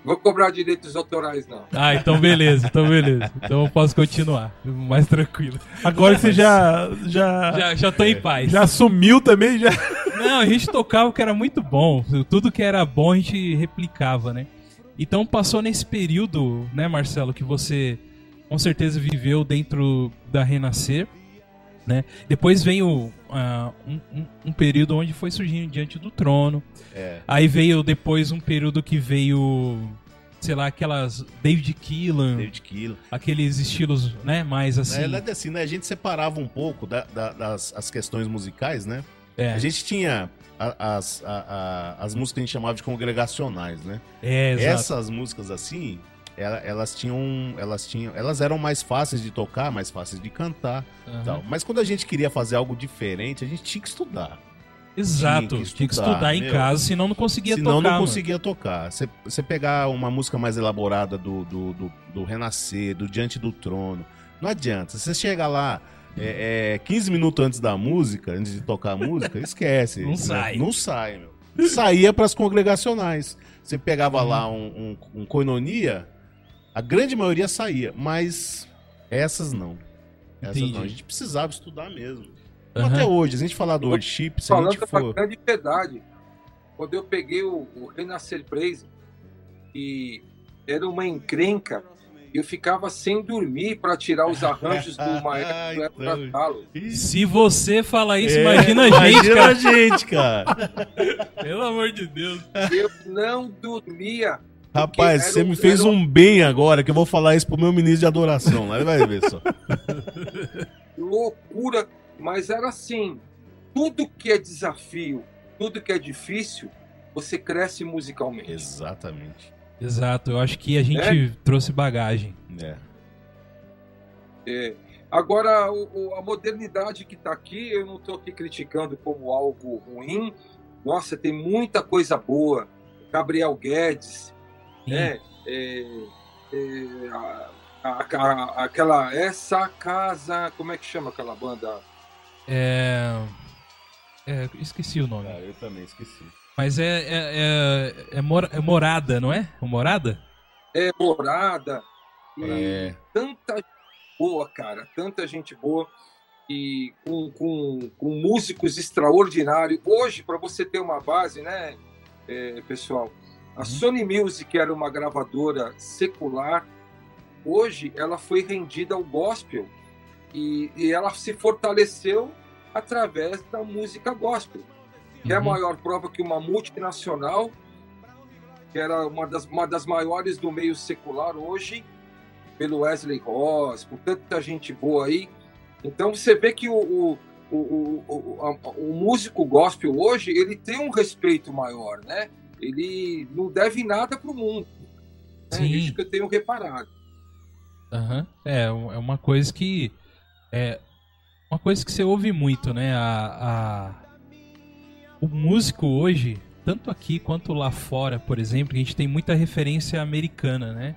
Vou cobrar direitos autorais, não. Ah, então beleza, então beleza. Então eu posso continuar, mais tranquilo. Agora você já, já, já, Já, já tô em paz. sumiu também, já. Não, a gente tocava o que era muito bom. Tudo que era bom a gente replicava, né? Então passou nesse período, né, Marcelo, que você com certeza viveu dentro da Renascer, né? Depois veio ah, um, um- um período onde foi surgindo diante do trono. é. Aí veio depois um período que veio, sei lá, aquelas David Keelan, David Keelan. aqueles estilos, né, mais Na assim. realidade, assim, né? A gente separava um pouco da- da- das as questões musicais, né? É, A gente tinha a- as, a- a- as músicas que a gente chamava de congregacionais, né? é, exato. Essas músicas assim, ela- elas tinham, elas tinham, elas eram mais fáceis de tocar, mais fáceis de cantar, Aham. tal. Mas quando a gente queria fazer algo diferente, a gente tinha que estudar. Exato, Tinha que tinha que estudar, estudar em meu. casa, senão não conseguia Senão tocar. não mano. conseguia tocar. Você- pegar uma música mais elaborada do, do, do, do Renascer, do Diante do Trono, não adianta. Você chega lá é, é, 15 minutos antes da música, antes de tocar a música, esquece. Não né? sai. Não sai, meu. Saía pras congregacionais. Você pegava Uhum. lá um, um, um coinonia, a grande maioria saía, mas essas não. Essas Entendi. não. A gente precisava estudar mesmo. Aham. Até hoje, se a gente falar do worship, se a Falando gente for. grande verdade, quando eu peguei o, o Renascer Praise, e era uma encrenca, eu ficava sem dormir para tirar os arranjos do maestro Então. para talo. Se você falar isso, É, imagina a gente, imagina cara. a gente, cara. Pelo amor de Deus. Eu não dormia. Rapaz, você um- me fez um- um bem agora, que eu vou falar isso pro meu ministro de adoração. Lá ele vai ver só. loucura, mas era assim. Tudo que é desafio, tudo que é difícil, você cresce musicalmente. Exatamente. Exato, eu acho que a gente trouxe bagagem. É. É. Agora, o- o- a modernidade que está aqui, eu não estou aqui criticando como algo ruim. Nossa, tem muita coisa boa. Gabriel Guedes. Né? É, é, a- a- a- aquela essa casa, como é que chama aquela banda? É... É, esqueci o nome. Cara, eu também esqueci. Mas é, é, é, é, mora- é morada, não é? O morada? É morada. E É. tanta gente boa, cara. Tanta gente boa. E com, com, com músicos extraordinários. Hoje, para você ter uma base, né, é, pessoal? A Uhum. Sony Music era uma gravadora secular. Hoje, ela foi rendida ao gospel. E, e ela se fortaleceu através da música gospel. Que é a Uhum. maior prova que uma multinacional, que era uma das, uma das maiores do meio secular hoje, pelo Wesley Ross, por tanta gente boa aí. Então você vê que o, o, o, o, o, a- o músico gospel hoje ele tem um respeito maior, né? Ele não deve nada para o mundo. Né? Sim. Isso que eu tenho reparado. Aham. É, um- é uma coisa que. É uma coisa que você ouve muito, né? A, a- O músico hoje, tanto aqui quanto lá fora, por exemplo, a gente tem muita referência americana, né?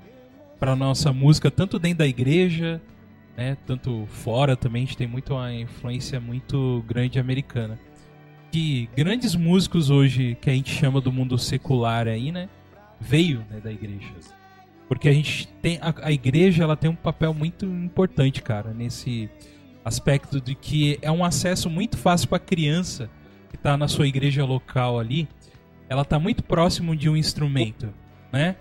Pra nossa música, tanto dentro da igreja, né? Tanto fora também, a gente tem muito uma influência muito grande americana. Que grandes músicos hoje, que a gente chama do mundo secular aí, né? Veio né, da igreja. Porque a gente tem. A, a igreja ela tem um papel muito importante, cara, nesse aspecto de que é um acesso muito fácil para criança que tá na sua igreja local ali. Ela tá muito próximo de um instrumento, né?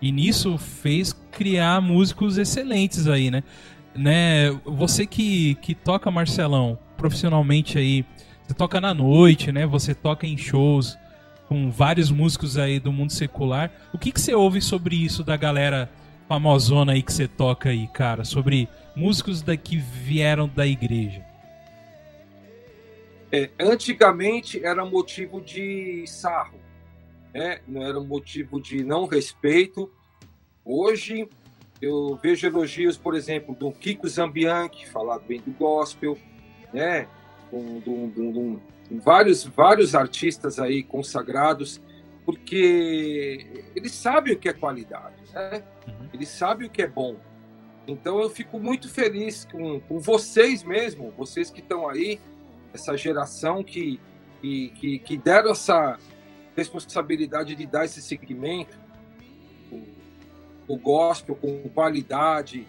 E nisso fez criar músicos excelentes aí, né? né? Você que, que toca Marcelão profissionalmente aí, você toca na noite, né? Você toca em shows com vários músicos aí do mundo secular. O que, que você ouve sobre isso da galera famosona aí que você toca aí, cara? Sobre músicos que vieram da igreja. É, antigamente era motivo de sarro, né? não era motivo de não respeito. Hoje eu vejo elogios, por exemplo, do Kiko Zambianchi, falar bem do gospel, né? Com, vários, vários artistas aí consagrados, porque eles sabem o que é qualidade, né? Uhum. Eles sabem o que é bom. Então eu fico muito feliz com, com vocês mesmo, vocês que estão aí, essa geração que, que, que, que deram essa responsabilidade de dar esse segmento, o, o gospel com qualidade,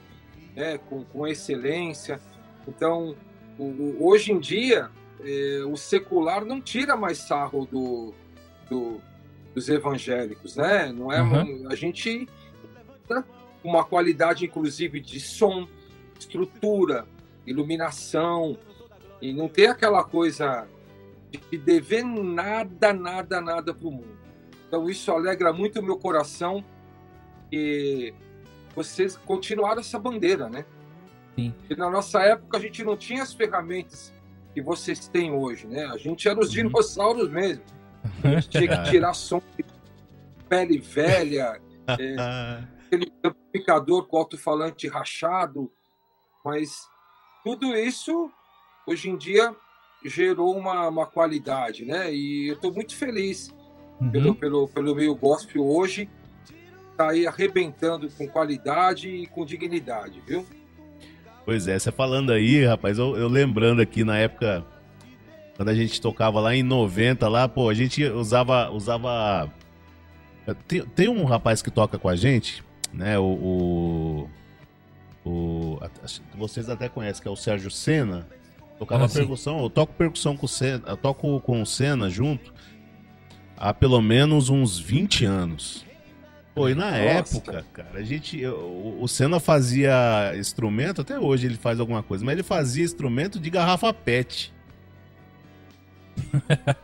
né, com, com excelência. Então, hoje em dia, eh, o secular não tira mais sarro do, do- dos evangélicos, né? Não é Uhum. a gente né, uma qualidade, inclusive, de som, estrutura, iluminação, e não ter aquela coisa de dever nada, nada, nada para o mundo. Então isso alegra muito o meu coração e vocês continuaram essa bandeira, né? Sim. E na nossa época a gente não tinha as ferramentas que vocês têm hoje, né? A gente era os Uhum. dinossauros mesmo. A gente tinha que tirar som de pele velha, aquele amplificador com alto-falante rachado, mas tudo isso hoje em dia gerou uma, uma qualidade, né? E eu estou muito feliz pelo, Uhum. pelo, pelo meio gospel hoje, tá aí arrebentando com qualidade e com dignidade, viu? Pois é, você falando aí, rapaz, eu, eu lembrando aqui na época, quando a gente tocava lá em 90, lá, pô, a gente usava. usava tem, tem um rapaz que toca com a gente, né? O. o, o- vocês até conhecem, que é o Sérgio Senna. Tocava Ah, percussão, eu toco percussão com o Senna, eu toco com o Senna junto há pelo menos uns 20 anos. Pô, e na Nossa. época, cara, a gente. O, o Senna fazia instrumento, até hoje ele faz alguma coisa, mas ele fazia instrumento de garrafa PET.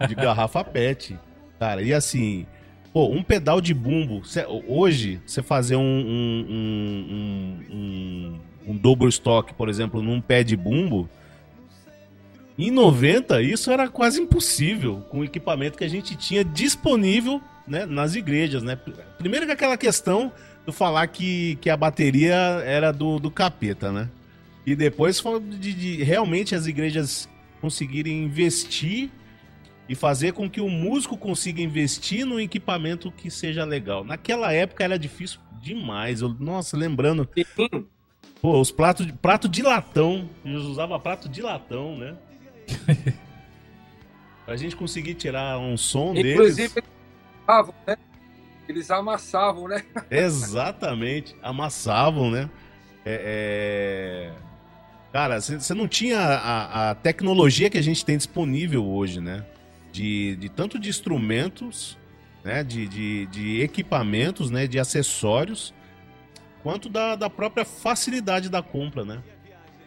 de garrafa PET. Cara, e assim, pô, um pedal de bumbo. cê- hoje, você fazer um, um, um, um, um, um double stock, por exemplo, num pé de bumbo. Em 90, isso era quase impossível com o equipamento que a gente tinha disponível né, nas igrejas, né? Primeiro que aquela questão do falar que, que a bateria era do, do capeta, né? E depois foi de, de realmente as igrejas conseguirem investir e fazer com que o músico consiga investir no equipamento que seja legal. Naquela época era difícil demais. Eu- nossa, lembrando, pô, os pratos de, prato de latão, eles usavam prato de latão, né? Pra gente conseguir tirar um som Inclusive, deles. eles amassavam, né? Eles amassavam, né? Exatamente. Amassavam, né? É, é... Cara, você não tinha a, a, tecnologia que a gente tem disponível hoje, né? De, de tanto de instrumentos, né? De, de, de equipamentos, né? De acessórios, quanto da, da própria facilidade da compra, né?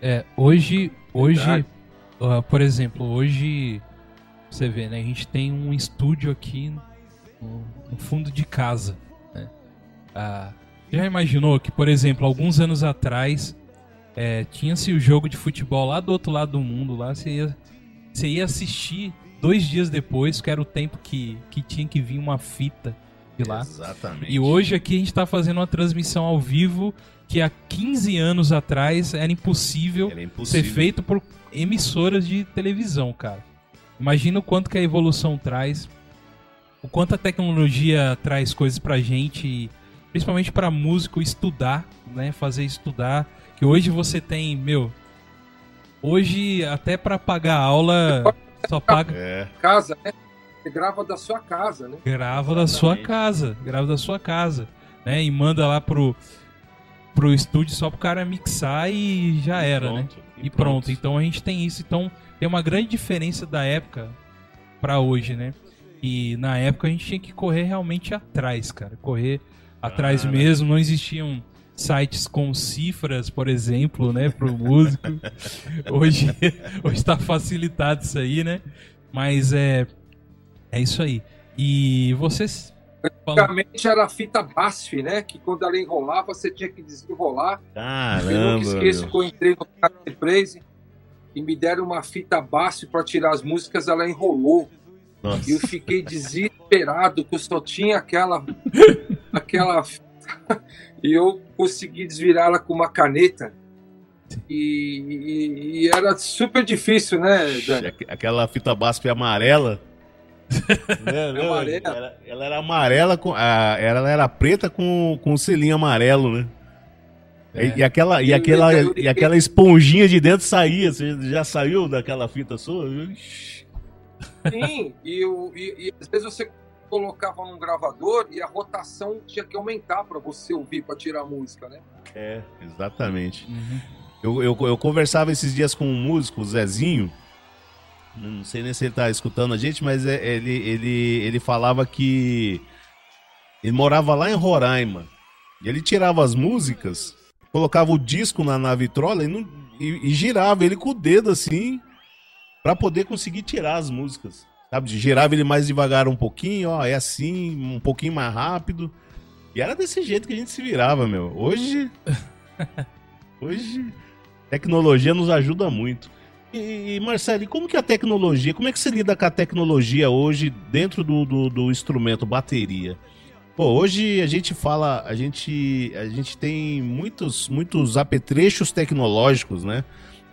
É, hoje, hoje, uh, por exemplo, hoje você vê, né? A gente tem um estúdio aqui no, no fundo de casa. Né? Ah, já imaginou que, por exemplo, alguns anos atrás é, tinha-se o jogo de futebol lá do outro lado do mundo, lá você ia, você ia assistir dois dias depois, que era o tempo que, que tinha que vir uma fita de lá. Exatamente. E hoje aqui a gente está fazendo uma transmissão ao vivo que há 15 anos atrás era impossível, era impossível. ser feito por emissoras de televisão, cara. Imagina o quanto que a evolução traz, o quanto a tecnologia traz coisas pra gente, principalmente para músico estudar, né, fazer estudar, que hoje você tem, meu, hoje até para pagar aula só paga é. casa, né? Você grava da sua casa, né? Grava da sua casa, grava da sua casa, né? E manda lá pro pro estúdio só pro cara mixar e já era, e né? E, e pronto. pronto. Então a gente tem isso, então tem uma grande diferença da época para hoje, né? E na época a gente tinha que correr realmente atrás, cara. Correr atrás ah, mesmo. Não existiam sites com cifras, por exemplo, né, pro músico. hoje, hoje está facilitado isso aí, né? Mas é é isso aí. E vocês Antigamente era a fita BASF, né? Que quando ela enrolava, você tinha que desenrolar. Caramba! Eu nunca esqueço que eu entrei no Marketplace e me deram uma fita BASF para tirar as músicas, ela enrolou. Nossa. E eu fiquei desesperado, que eu só tinha aquela. aquela. e eu consegui desvirar ela com uma caneta. E, e, e, era super difícil, né, Dani? Aquela fita BASF amarela. não, não, amarela. Ela, ela, era amarela, com, a, ela era preta com, com selinho amarelo, né? É. E, aquela, e, aquela, e aquela esponjinha de dentro saía. Você já saiu daquela fita sua? Sim, e, e, e às vezes você colocava num gravador e a rotação tinha que aumentar para você ouvir, para tirar a música, né? É, exatamente. Uhum. Eu, eu, eu, conversava esses dias com um músico, o Zezinho. Não sei nem se ele tá escutando a gente, mas é, ele, ele, ele falava que ele morava lá em Roraima. E ele tirava as músicas colocava o disco na, na vitrola e, não, e, e girava ele com o dedo assim para poder conseguir tirar as músicas. Sabe? Girava ele mais devagar um pouquinho, ó, é assim, um pouquinho mais rápido. E era desse jeito que a gente se virava, meu. Hoje. hoje. Tecnologia nos ajuda muito. E, e Marcelo, e como que a tecnologia, como é que você lida com a tecnologia hoje dentro do, do, do instrumento bateria? Pô, hoje a gente fala, a gente, a gente tem muitos, muitos apetrechos tecnológicos, né?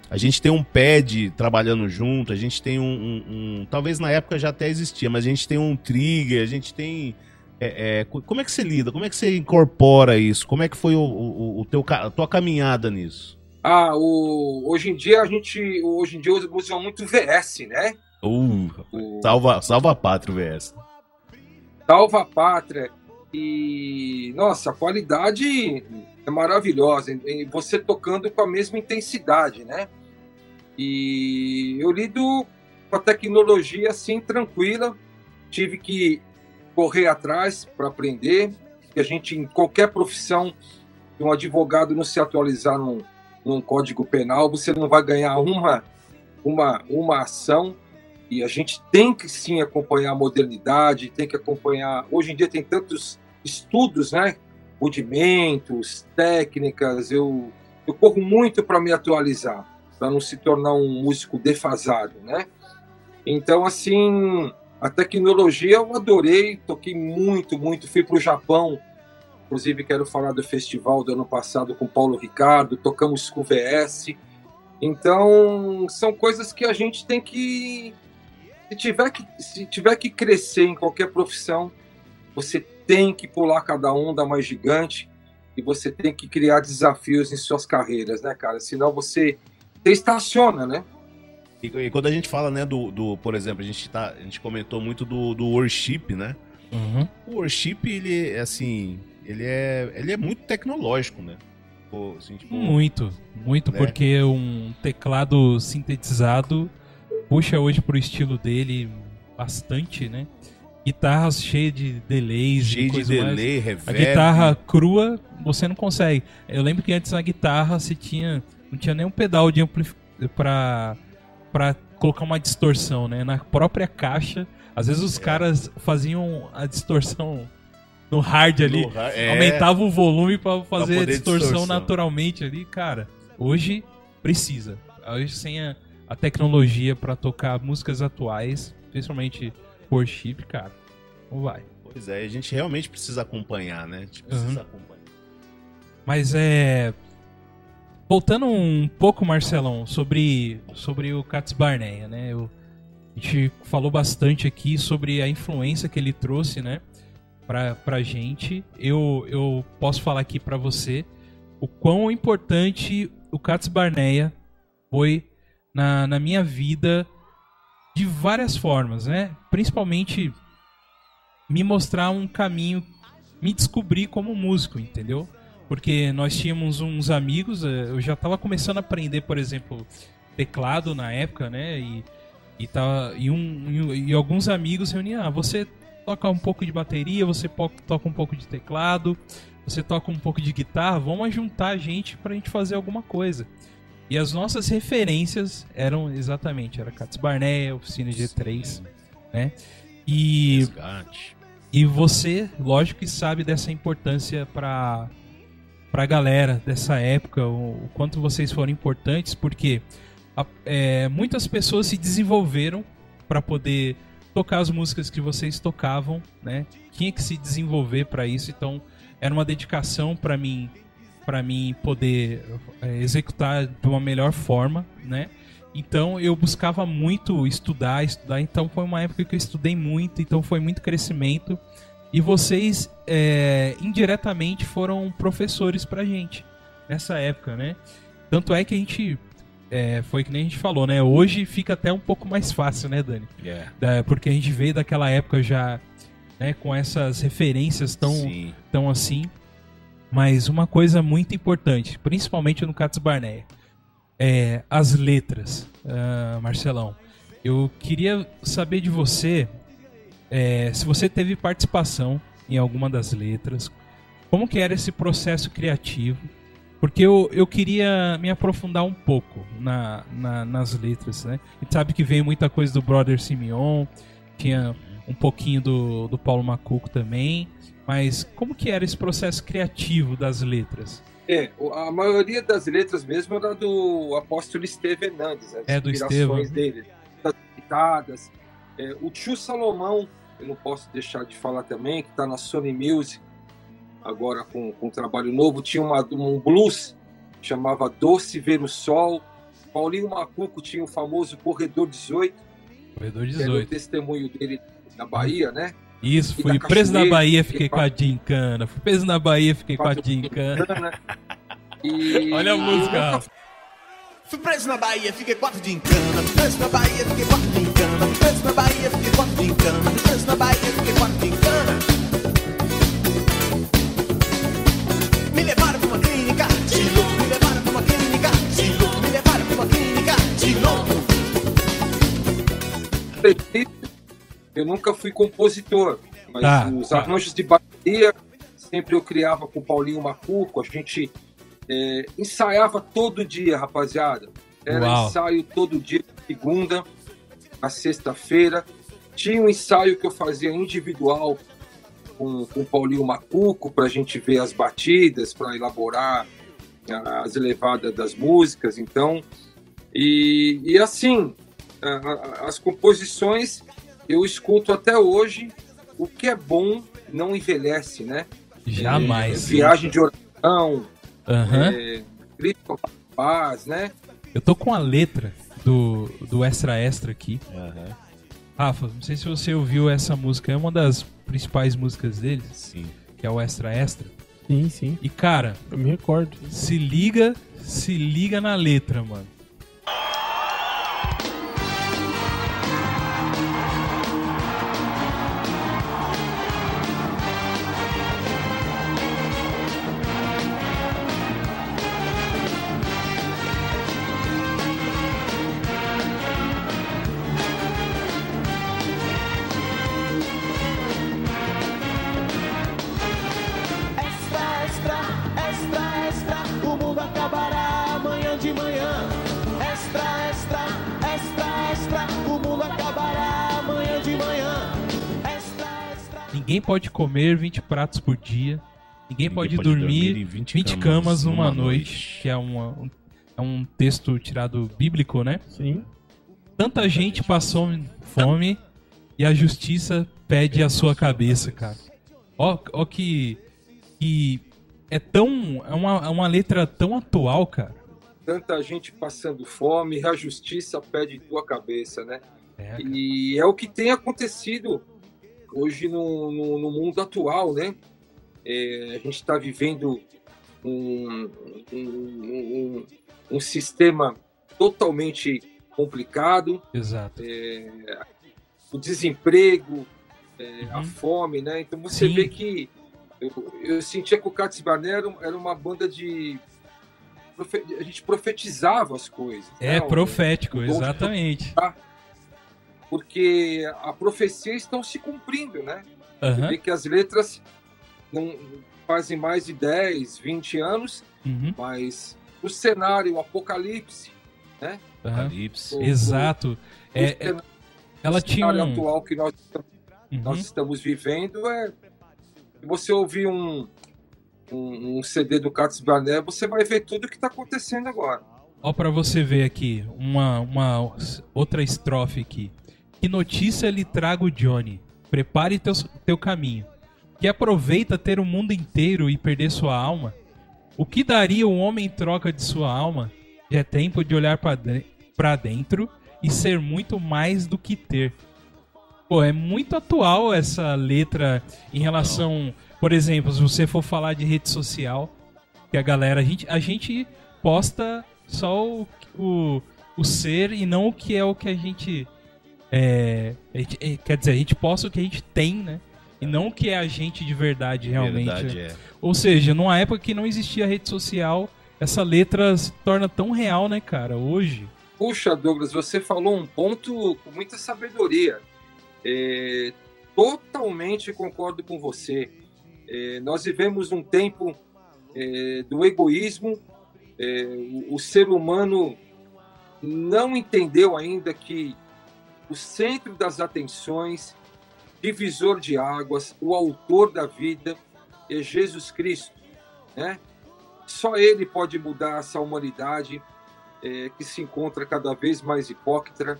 A gente tem um pad trabalhando junto, a gente tem um, um, um, Talvez na época já até existia, mas a gente tem um trigger, a gente tem. É, é, como é que você lida? Como é que você incorpora isso? Como é que foi o, o, o teu, a tua caminhada nisso? Ah, o, hoje em dia a gente. Hoje em dia usam muito VS, né? Uh, o... salva, salva a pátria o VS. Salva a pátria. E, nossa, a qualidade é maravilhosa. E você tocando com a mesma intensidade, né? E eu lido com a tecnologia assim, tranquila. Tive que correr atrás para aprender. Que a gente, em qualquer profissão, um advogado não se atualizar num, num código penal, você não vai ganhar uma, uma, uma ação. E a gente tem que sim acompanhar a modernidade, tem que acompanhar. Hoje em dia tem tantos estudos, né? Rudimentos, técnicas. Eu, eu corro muito para me atualizar, para não se tornar um músico defasado, né? Então, assim, a tecnologia eu adorei, toquei muito, muito. Fui para o Japão, inclusive quero falar do festival do ano passado com Paulo Ricardo, tocamos com o VS. Então, são coisas que a gente tem que. Se tiver que, se tiver que crescer em qualquer profissão, você tem que pular cada onda mais gigante e você tem que criar desafios em suas carreiras, né, cara? Senão você, você estaciona, né? E, e quando a gente fala, né, do, do por exemplo, a gente, tá, a gente comentou muito do, do worship, né? Uhum. O worship, ele é assim, ele é, ele é muito tecnológico, né? Pô, assim, tipo, Muito, muito, Né? porque um teclado sintetizado puxa hoje pro estilo dele bastante, né? Guitarras cheias de delays cheio e de coisa mais. delay, A reverb. guitarra crua, você não consegue. Eu lembro que antes na guitarra você tinha. Não tinha nenhum pedal de amplificação pra, pra colocar uma distorção, né? Na própria caixa. Às vezes É. os caras faziam a distorção no hard ali. No é, Aumentava o volume pra fazer a distorção, distorção. naturalmente ali. Cara, hoje precisa. Hoje sem a, a tecnologia pra tocar músicas atuais, principalmente worship, cara, não vai. Pois é, a gente realmente precisa acompanhar, né? A gente precisa Uhum. acompanhar. Mas é. Voltando um pouco, Marcelão, sobre, sobre o Cats Barneia, né? Eu- a gente falou bastante aqui sobre a influência que ele trouxe, né? Pra, pra gente. Eu, eu posso falar aqui pra você o quão importante o Cats Barneia foi na, na minha vida de várias formas, né? Principalmente me mostrar um caminho, me descobrir como músico, entendeu? Porque nós tínhamos uns amigos, eh, eu já estava começando a aprender, por exemplo, teclado na época, né? E, e, tava, um, e, um- e alguns amigos reuniam, ah, você toca um pouco de bateria, você toca um pouco de teclado, você toca um pouco de guitarra, vamos juntar a gente pra gente fazer alguma coisa. E as nossas referências eram exatamente, era Cats Barnea, Oficina G3, né? E Resgate. e você, lógico que sabe dessa importância para pra galera dessa época, o, o quanto vocês foram importantes, porque a- é, muitas pessoas se desenvolveram para poder tocar as músicas que vocês tocavam, né? Tinha que se desenvolver para isso, então era uma dedicação para mim para mim poder é, executar de uma melhor forma, né? Então eu buscava muito estudar, estudar. Então foi uma época que eu estudei muito, então foi muito crescimento. E vocês é, indiretamente foram professores pra gente nessa época, né? Tanto é que a gente é, foi que nem a gente falou, né? Hoje fica até um pouco mais fácil, né, Dani? Yeah. Da- porque a gente veio daquela época já, né, com essas referências tão Sim. tão assim. Mas uma coisa muito importante, principalmente no Cats Barneia, é as letras, ah, Marcelão. Eu queria saber de você é, se você teve participação em alguma das letras, como que era esse processo criativo, porque eu, eu queria me aprofundar um pouco na, na- nas letras, né? A gente sabe que veio muita coisa do Brother Simeon, tinha um pouquinho do, do Paulo Macuco também, mas como que era esse processo criativo das letras? É, a maioria das letras mesmo era do apóstolo Esteve Hernandes, as É, do inspirações Estevão. dele, das pitadas. É, o tio Salomão, eu não posso deixar de falar também, que está na Sony Music, agora com, com um trabalho novo, tinha uma, um blues, chamava Doce Ver o Sol. Paulinho Macuco tinha o famoso Corredor 18, Corredor que era o 18. testemunho dele na Bahia, né? Isso, E fui da preso na Bahia, e fiquei com a Gincana. Fui preso na Bahia, fiquei com a Gincana. E Olha a música. Fui preso na Bahia, fiquei quatro de encana. Fui preso na Bahia, fiquei quatro de encana. Fui preso na Bahia, fiquei quatro de encana. Fui preso na Bahia, fiquei quatro de encana. Me levaram pra uma clínica de louco. Me levaram pra uma clínica de louco. Me levaram pra uma clínica de louco. Eu nunca fui compositor, mas Tá, os tá. arranjos de bateria sempre eu criava com o Paulinho Macuco. A gente é, ensaiava todo dia, rapaziada. Era Uau. ensaio todo dia, segunda a sexta-feira. Tinha um ensaio que eu fazia individual com, com o Paulinho Macuco para a gente ver as batidas, para elaborar as elevadas das músicas. Então, e, e assim, as composições eu escuto até hoje. O que é bom não envelhece, né? Jamais. É, viagem de oração, Aham. é, paz, né? Eu tô com a letra do, do Extra Extra aqui. Aham. Rafa, não sei se você ouviu essa música, é uma das principais músicas deles, Sim. que é o Extra Extra. Sim, sim. E cara, Eu me recordo. se liga, se liga na letra, mano. Pode comer 20 pratos por dia. Ninguém, pode, dormir, em 20, camas numa noite, que é, uma, um, é um texto tirado bíblico, né? Sim. Tanta gente passou fome e a justiça pede a sua cabeça, cara. Ó, ó que, que é tão. É uma, é uma letra tão atual, cara. Tanta gente passando fome, a justiça pede tua cabeça, né? É. E é o que tem acontecido hoje no, no, no mundo atual, né? É, a gente está vivendo um, um, um, um sistema totalmente complicado, Exato. o desemprego, é, a Uhum. fome, né? Então você Sim. vê que eu, eu sentia que o Cats Barné era, era uma banda de a gente profetizava as coisas. É né? profético, dom de exatamente. Porque a profecia estão se cumprindo, né? Você Aham. vê que as letras não fazem mais de 10, 20 anos, uhum, mas o cenário, o apocalipse, aham. Apocalipse. o- Exato. o É, é- cenário ela tinha um. atual que nós, Uhum. nós estamos vivendo é. Se você ouvir um, um, um CD do Cats Barné, você vai ver tudo o que está acontecendo agora. Ó, pra você ver aqui, uma, uma outra estrofe aqui. Que notícia lhe trago, Johnny? Prepare teu, teu caminho. Que aproveita ter o mundo inteiro e perder sua alma? O que daria um homem em troca de sua alma? Já é tempo de olhar pra dentro e ser muito mais do que ter. Pô, é muito atual essa letra em relação, por exemplo, se você for falar de rede social, que a galera, a gente, a gente posta só o, o, o ser e não o que é o que a gente, é, é, quer dizer, a gente posta o que a gente tem, né? E não o que é a gente de verdade, realmente. Verdade, é. Ou seja, numa época que não existia rede social, essa letra se torna tão real, né, cara? Hoje. Puxa, Douglas, você falou um ponto com muita sabedoria. É, totalmente concordo com você. É, nós vivemos um tempo é, do egoísmo. É, o, o ser humano não entendeu ainda que o centro das atenções, divisor de águas, o autor da vida é Jesus Cristo, né? Só Ele pode mudar essa humanidade é, que se encontra cada vez mais hipócrita,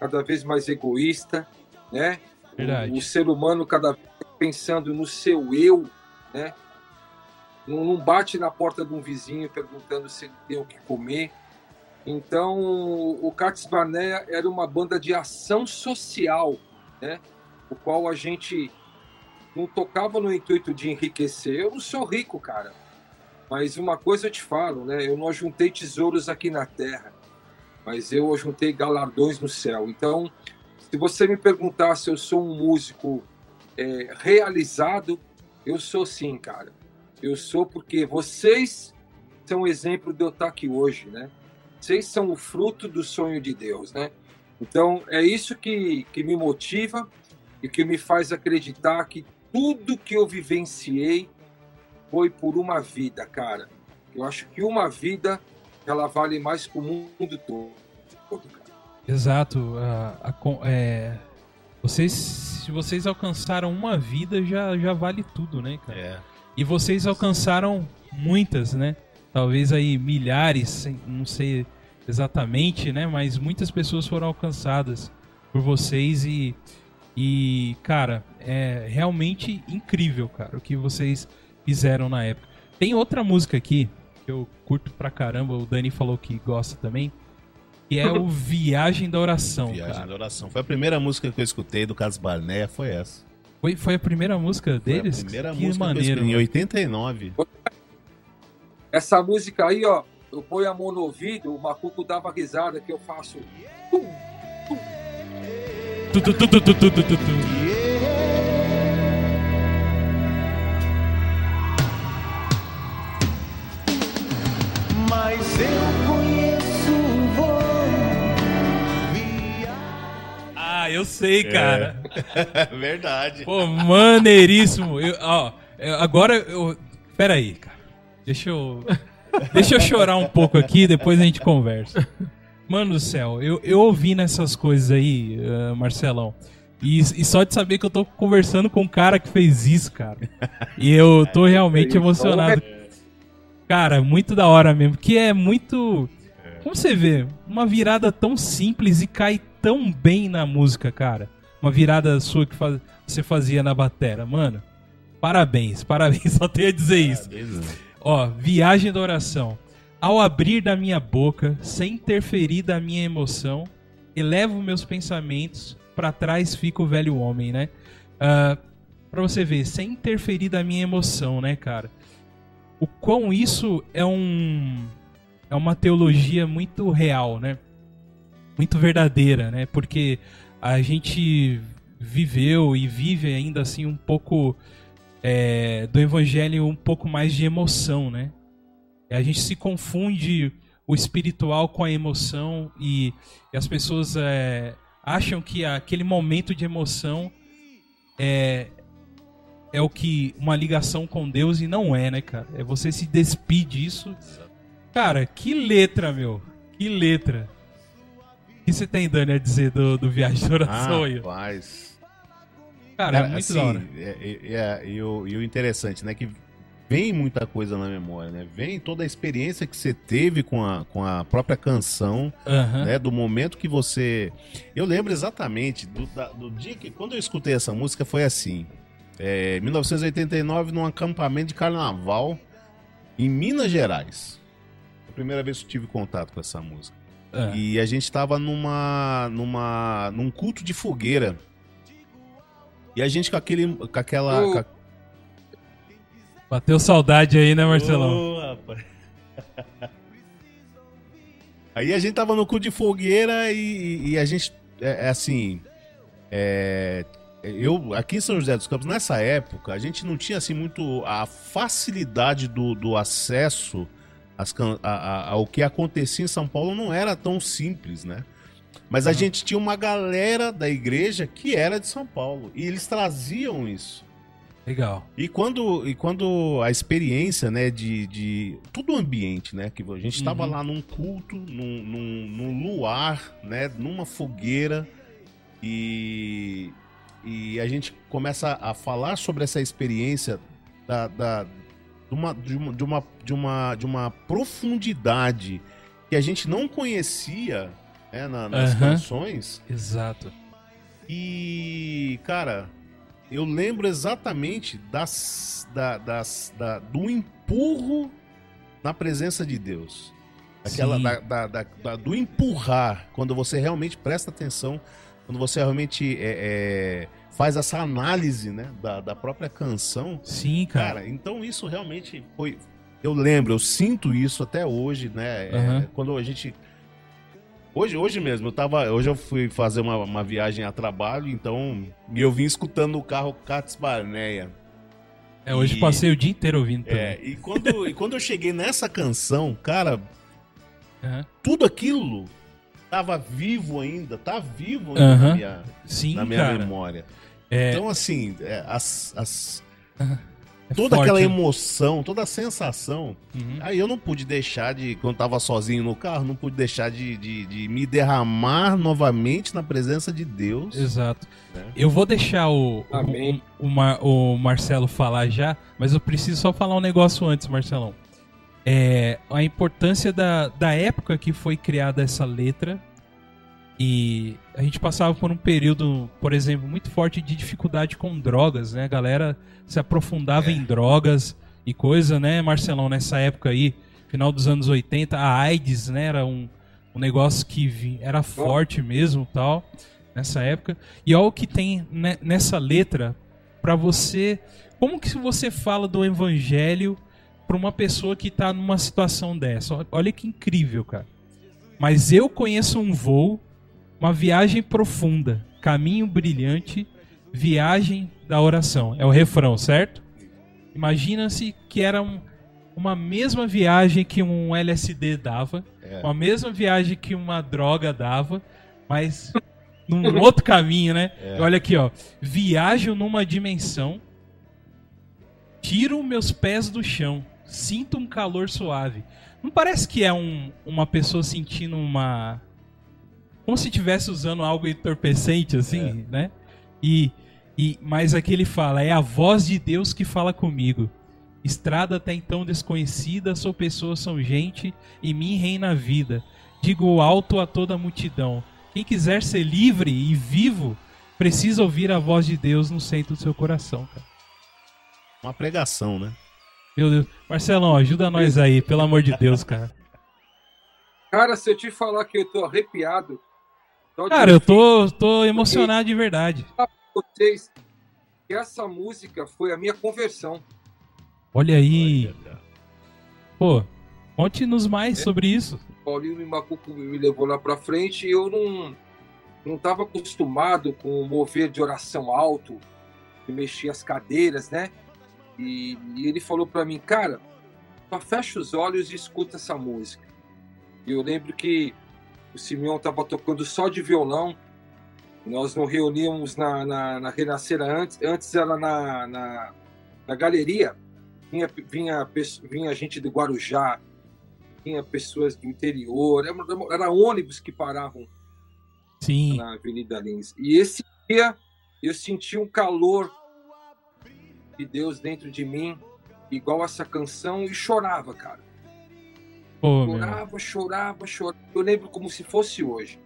cada vez mais egoísta, né? Verdade. O, o ser humano cada vez pensando no seu eu, né? Não, não bate na porta de um vizinho perguntando se ele tem o que comer. Então, o Cats Barnea era uma banda de ação social, né? O qual a gente não tocava no intuito de enriquecer. Eu não sou rico, cara. Mas uma coisa eu te falo, né? Eu não juntei tesouros aqui na terra, mas eu juntei galardões no céu. Então, se você me perguntar se eu sou um músico é, realizado, eu sou sim, cara. Eu sou porque vocês são exemplo de eu estar aqui hoje, né? Vocês são o fruto do sonho de Deus, né? Então, é isso que, que me motiva e que me faz acreditar que tudo que eu vivenciei foi por uma vida, cara. Eu acho que uma vida ela vale mais que o mundo todo. cara. Exato. a- a é, vocês, se vocês alcançaram uma vida, já, já vale tudo, né, cara? É. E vocês alcançaram muitas, né? Talvez aí milhares, não sei exatamente, né? Mas muitas pessoas foram alcançadas por vocês e, e cara, é realmente incrível, cara, o que vocês fizeram na época. Tem outra música aqui que eu curto pra caramba, o Dani falou que gosta também, que é o Viagem da Oração, Viagem cara. da Oração. Foi a primeira música que eu escutei do Carlos Barné, foi essa. Foi, foi a primeira música Foi deles? a primeira que música que eu maneiro. escutei em mano. 89. Essa música aí, ó, eu ponho a mão no ouvido, o macuco dava risada que eu faço. Tum, tum. Mas eu conheço Ah, eu sei, é. cara. É. Verdade. Pô, maneiríssimo. Eu, ó, agora eu. Peraí, cara. Deixa eu. Deixa eu chorar um pouco aqui, depois a gente conversa. Mano do céu, eu, eu ouvi nessas coisas aí, eh, Marcelão. E, e só de saber que eu tô conversando com um cara que fez isso, cara. E eu tô realmente emocionado. Cara, muito da hora mesmo. Que é muito. Como você vê? Uma virada tão simples e cai tão bem na música, cara. Uma virada sua que faz- você fazia na batera. Mano, parabéns, parabéns. Só tenho a dizer isso. Ó, viagem da oração. Ao abrir da minha boca, sem interferir da minha emoção, elevo meus pensamentos, pra trás fica o velho homem, né? Ah, pra você ver, sem interferir da minha emoção, né, cara? O quão isso é um é uma teologia muito real, né? Muito verdadeira, né? Porque a gente viveu e vive ainda assim um pouco é, do evangelho um pouco mais de emoção, né? A gente se confunde o espiritual com a emoção e, e as pessoas é, acham que aquele momento de emoção é, é o que uma ligação com Deus e não é, né, cara? É você se despir disso. Cara, que letra, meu. Que letra. O que você tem, Dani, a dizer do, do Viagem de Oração aí? Rapaz. Cara, é Cara, muito assim, da hora. é- é- é- e, o, e o interessante, né? Que vem muita coisa na memória, né? Vem toda a experiência que você teve com a, com a própria canção, Aham. né? Do momento que você. Eu lembro exatamente do, da- do dia que. Quando eu escutei essa música, foi assim. É, 1989, num acampamento de carnaval em Minas Gerais. A primeira vez que eu tive contato com essa música. Ah, E a gente tava numa, numa, num culto de fogueira. E a gente com aquele, com aquela, com a- Bateu saudade aí, né, Marcelão? Ô, rapaz. Aí a gente tava no cu de fogueira e, e a gente, é, é assim, é, eu aqui em São José dos Campos, nessa época, a gente não tinha assim muito a facilidade do, do acesso às a- a- ao que acontecia em São Paulo não era tão simples, né? Mas a gente tinha uma galera da igreja que era de São Paulo e eles traziam isso. Legal. E quando, e quando a experiência, né, de, de todo o ambiente, né, que a gente estava Uhum. lá num culto, num, num, num luar, né, numa fogueira e, e a gente começa a falar sobre essa experiência da, da, de, uma, de, uma, de, uma, de, uma, de uma profundidade que a gente não conhecia né, na- nas canções. Exato. E, cara, eu lembro exatamente das, da, das, da- do empurro na presença de Deus. Aquela da, da- do empurrar, quando você realmente presta atenção, quando você realmente é, é, faz essa análise né, da, da própria canção. Sim, cara. Cara, então isso realmente foi. Eu lembro, eu sinto isso até hoje, né? É, Aham. quando a gente. Hoje, hoje mesmo, eu tava. Hoje eu fui fazer uma, uma viagem a trabalho, então. E eu vim escutando no carro Cats Barneia. É, hoje e- passei o dia inteiro ouvindo também. É, e quando, e quando eu cheguei nessa canção, cara, Aham. tudo aquilo tava vivo ainda, tá vivo ainda Aham. na minha, Sim, na minha cara. memória. É, Então, assim, é, as, as- é toda forte, aquela né? emoção, toda a sensação. Uhum. Aí eu não pude deixar de, quando tava sozinho no carro, não pude deixar de, de, de me derramar novamente na presença de Deus. Exato. né? Eu vou deixar o, o, Amém. o, Mar- o Marcelo falar já, mas eu preciso só falar um negócio antes, Marcelão. É, a importância da, da época que foi criada essa letra. E a gente passava por um período, por exemplo, muito forte de dificuldade com drogas, né? A galera se aprofundava em drogas e coisa, né, Marcelão, nessa época aí, final dos anos 80, a AIDS, né, era um, um negócio que vi- era forte mesmo, tal, nessa época. E olha o que tem ne- nessa letra pra você, como que você fala do evangelho pra uma pessoa que tá numa situação dessa? Olha que incrível, cara. Mas eu conheço um voo, uma viagem profunda, caminho brilhante, viagem da oração. É o refrão, certo? Imagina-se que era um- uma mesma viagem que um LSD dava, É. uma mesma viagem que uma droga dava, mas num outro caminho, né? É. Olha aqui, ó. Viajo numa dimensão, tiro meus pés do chão, sinto um calor suave. Não parece que é um- uma pessoa sentindo uma. Como se estivesse usando algo entorpecente, assim, né? E, e mas aqui ele fala, é a voz de Deus que fala comigo. Estrada até então desconhecida, sou pessoa, são gente, em mim reina a vida. Digo alto a toda a multidão. Quem quiser ser livre e vivo, precisa ouvir a voz de Deus no centro do seu coração, cara. Uma pregação, né? Meu Deus. Marcelão, ajuda nós aí, pelo amor de Deus, cara. Cara, se eu te falar que eu tô arrepiado. De Cara, eu ouvir tô, tô emocionado de verdade. falar pra vocês que essa música foi a minha conversão. Olha aí. Pô, conte-nos mais sobre isso. Paulinho e Macuco me levou lá pra frente e eu não não estava acostumado com o mover de oração alto, de mexer as cadeiras, né? E, e ele falou para mim, cara, só fecha os olhos e escuta essa música. E eu lembro que o Simeão estava tocando só de violão. Nós nos reuníamos na, na, na Renascer antes, antes era na, na, na galeria. Vinha, vinha, vinha gente do Guarujá, tinha pessoas do interior, era, era ônibus que paravam Sim. na Avenida Lins. E esse dia eu senti um calor de Deus dentro de mim, igual essa canção, e chorava, cara. Meu. Chorava, chorava, chorava. Eu lembro como se fosse hoje.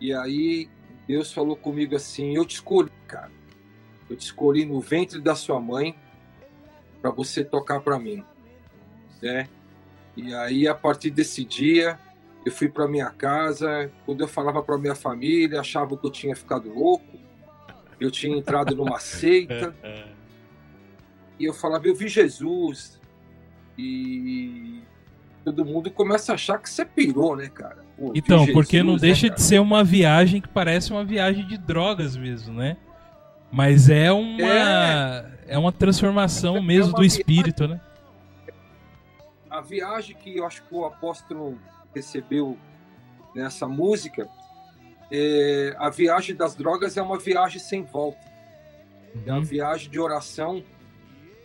E aí Deus falou comigo assim: Eu te escolhi, cara. Eu te escolhi no ventre da sua mãe para você tocar para mim, né? E aí a partir desse dia eu fui para minha casa. Quando eu falava para minha família, achavam que eu tinha ficado louco. Eu tinha entrado numa seita. E eu falava, eu vi Jesus. E todo mundo começa a achar que você pirou, né, cara? Pô, Então, porque não Jesus, né, deixa cara? de ser uma viagem que parece uma viagem de drogas mesmo, né? Mas é uma é, É. uma transformação É mesmo uma do espírito, né? A viagem que eu acho que o apóstolo recebeu nessa música, é, a viagem das drogas é uma viagem sem volta. É uma Uhum. viagem de oração.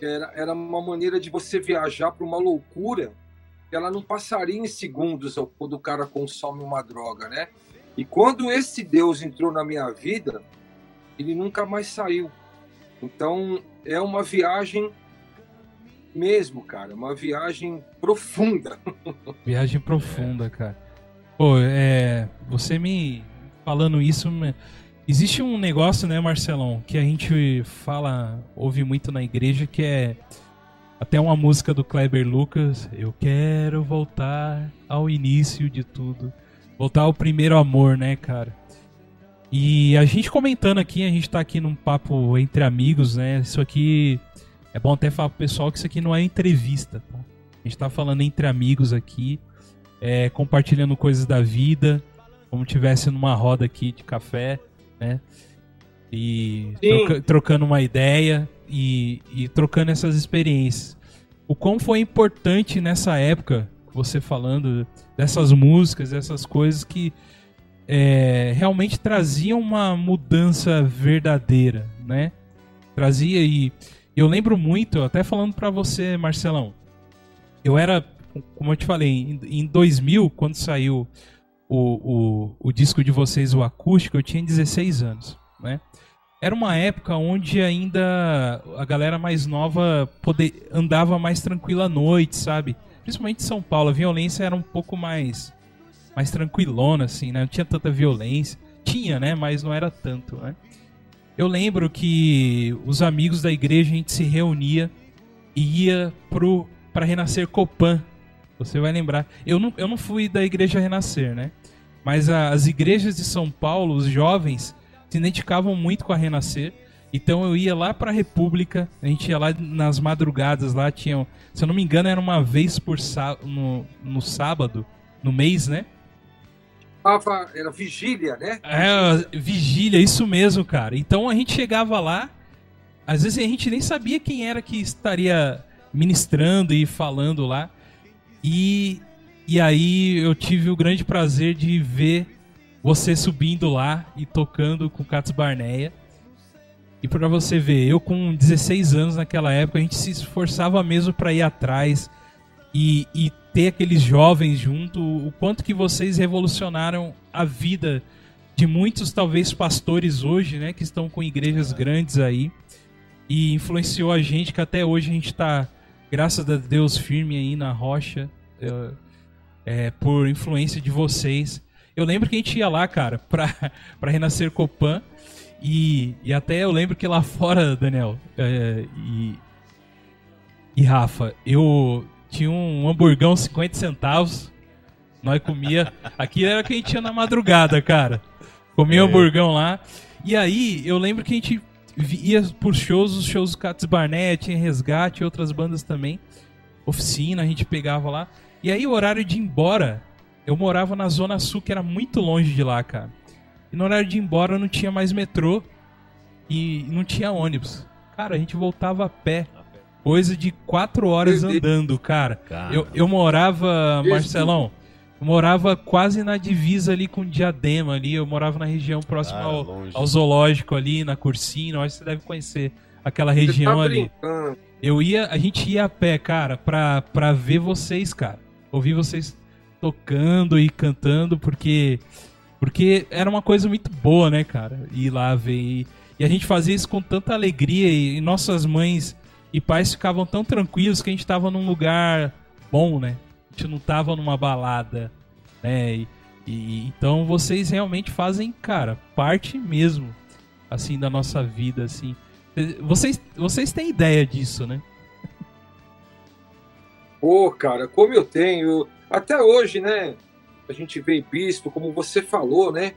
Era, era uma maneira de você viajar para uma loucura ela não passaria em segundos quando o cara consome uma droga, né? E quando esse Deus entrou na minha vida, ele nunca mais saiu. Então é uma viagem mesmo, cara, uma viagem profunda. Viagem profunda, cara. Pô, é. Você me falando isso. Existe um negócio, né, Marcelão, que a gente fala, ouve muito na igreja, que é até uma música do Kleber Lucas. Eu quero voltar ao início de tudo. Voltar ao primeiro amor, né, cara? E a gente comentando aqui, a gente tá aqui num papo entre amigos, né? Isso aqui. É bom até falar pro pessoal que isso aqui não é entrevista, tá? A gente tá falando entre amigos aqui, é, compartilhando coisas da vida, como tivesse numa roda aqui de café, né? E troca- trocando uma ideia e, e trocando essas experiências. O quão foi importante nessa época, você falando dessas músicas, dessas coisas que é, realmente traziam uma mudança verdadeira, né? Trazia e eu lembro muito, até falando pra você, Marcelão, eu era, como eu te falei, em 2000, quando saiu o, o, o disco de vocês, o acústico, eu tinha 16 anos, né? Era uma época onde ainda a galera mais nova poder, andava mais tranquila à noite, sabe? Principalmente em São Paulo, a violência era um pouco mais mais tranquilona, assim, né? Não tinha tanta violência. Tinha, né? Mas não era tanto, né? Eu lembro que os amigos da igreja, a gente se reunia e ia pro, pra Renascer Copan. Você vai lembrar. Eu não, eu não fui da igreja Renascer, né? Mas a- as igrejas de São Paulo, os jovens, se identificavam muito com a Renascer. Então eu ia lá pra República, a gente ia lá nas madrugadas, lá tinham, se eu não me engano, era uma vez por sá no, no sábado, no mês, né? Tava, era vigília, né? É, vigília, isso mesmo, cara. Então a gente chegava lá, às vezes a gente nem sabia quem era que estaria ministrando e falando lá. E, e aí eu tive o grande prazer de ver você subindo lá e tocando com Catos Barneia. E pra você ver, eu com 16 anos naquela época, a gente se esforçava mesmo pra ir atrás e, e ter aqueles jovens junto, o quanto que vocês revolucionaram a vida de muitos, talvez, pastores hoje, né? Que estão com igrejas grandes aí. E influenciou a gente, que até hoje a gente está, graças a Deus, firme aí na rocha. É, por influência de vocês. Eu lembro que a gente ia lá, cara, pra, pra Renascer Copan. E, e até eu lembro que lá fora, Daniel é, e, e Rafa, eu tinha um hamburgão 50 centavos. Nós comia. Aqui era o que a gente tinha na madrugada, cara. Comia é. hamburgão lá. E aí, eu lembro que a gente ia por shows, os shows do Cats Barnett, tinha Resgate, outras bandas também. Oficina, a gente pegava lá. E aí, o horário de ir embora, eu morava na Zona Sul, que era muito longe de lá, cara. E no horário de ir embora não tinha mais metrô e não tinha ônibus. Cara, a gente voltava a pé. Coisa de quatro horas andando, cara. Eu, eu morava, Marcelão, eu morava quase na divisa ali com Diadema ali. Eu morava na região próxima ah, ao, ao, zoológico ali, na Cursina. Acho que você deve conhecer aquela região tá ali. Eu ia, a gente ia a pé, cara, pra, pra ver vocês, cara. Ouvir vocês tocando e cantando, porque porque era uma coisa muito boa, né, cara? Ir lá ver. E, e a gente fazia isso com tanta alegria e, e, nossas mães e pais ficavam tão tranquilos que a gente tava num lugar bom, né? A gente não tava numa balada, né? E, e, então vocês realmente fazem, cara, parte mesmo, assim, da nossa vida, assim. Vocês, vocês têm ideia disso, né? Pô, cara, como eu tenho. Até hoje, né? a gente vê bispo, como você falou, né?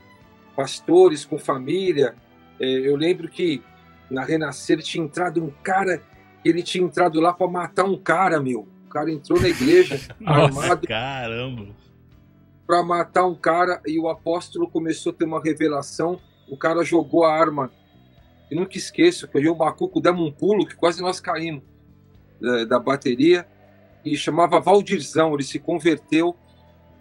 Pastores com família. É, eu lembro que na Renascer tinha entrado um cara, ele tinha entrado lá para matar um cara, meu. O cara entrou na igreja Nossa, armado. Caramba! Para matar um cara e o apóstolo começou a ter uma revelação. O cara jogou a arma. E nunca esqueço que eu e o Bacuco demos um pulo que quase nós caímos da, é, da bateria. E chamava Valdirzão, ele se converteu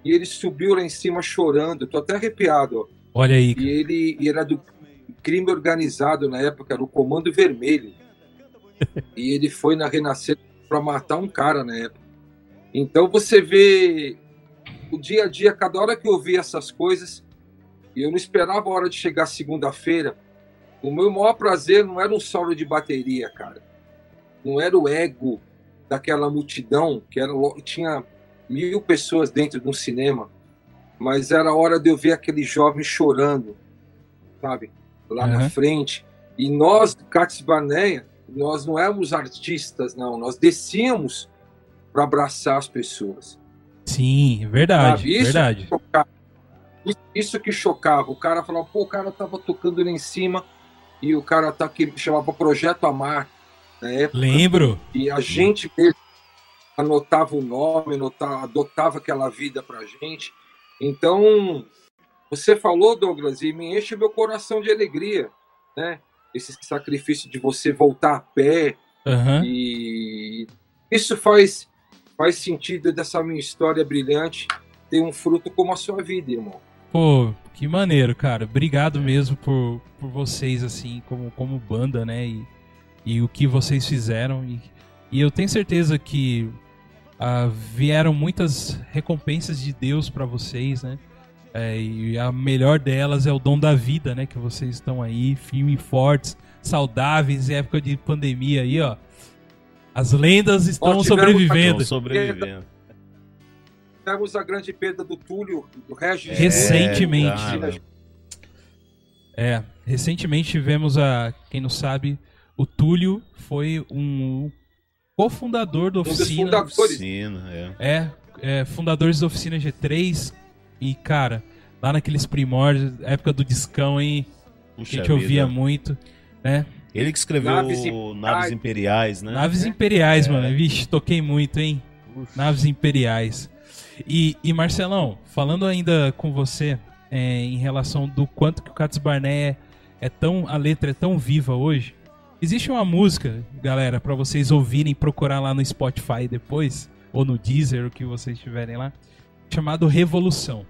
e ele subiu lá em cima chorando. Tô até arrepiado. Olha aí. E ele, e era do crime organizado na época, era o Comando Vermelho. e ele foi na Renascer para matar um cara na época. Então você vê o dia a dia, cada hora que eu vi essas coisas, e eu não esperava a hora de chegar segunda-feira. O meu maior prazer não era um solo de bateria, cara. Não era o ego daquela multidão que era tinha mil pessoas dentro de um cinema, mas era hora de eu ver aquele jovem chorando, sabe, lá uhum. na frente. E nós, Cates nós não éramos artistas, não, nós descíamos para abraçar as pessoas. Sim, verdade, isso verdade. Que isso que chocava. O cara falava, pô, o cara tava tocando lá em cima e o cara tá aqui, chamava Projeto Amar. Na época, Lembro. E a gente mesmo anotava o nome, anotava, adotava aquela vida para gente. Então, você falou, Douglas, e me enche meu coração de alegria, né? Esse sacrifício de você voltar a pé. Uhum. E isso faz, faz sentido dessa minha história brilhante ter um fruto como a sua vida, irmão. Pô, que maneiro, cara. Obrigado mesmo por, por vocês, assim, como, como banda, né? E, e o que vocês fizeram. E, e eu tenho certeza que uh, vieram muitas recompensas de Deus para vocês, né? É, e a melhor delas é o dom da vida, né? Que vocês estão aí, firmes e fortes, saudáveis em época de pandemia aí, ó. As lendas estão sobrevivendo. Estão sobrevivendo. Tivemos a grande perda do Túlio, do Regis. Recentemente. É, é, recentemente tivemos a, quem não sabe, o Túlio foi um cofundador da oficina. Um oficina, é. é. É, fundadores da oficina G3. E, cara, lá naqueles primórdios, época do discão, hein? Puxa que a gente vida. ouvia muito, né? Ele que escreveu Naves, Imperiais, Naves Imperiais né? Naves Imperiais, é. mano. Vixe, toquei muito, hein? Naves Imperiais. E, e, Marcelão, falando ainda com você é, em relação do quanto que o Cats Barnett é, é tão. A letra é tão viva hoje. Existe uma música, galera, para vocês ouvirem, procurar lá no Spotify depois, ou no Deezer, o que vocês tiverem lá, chamado revolução.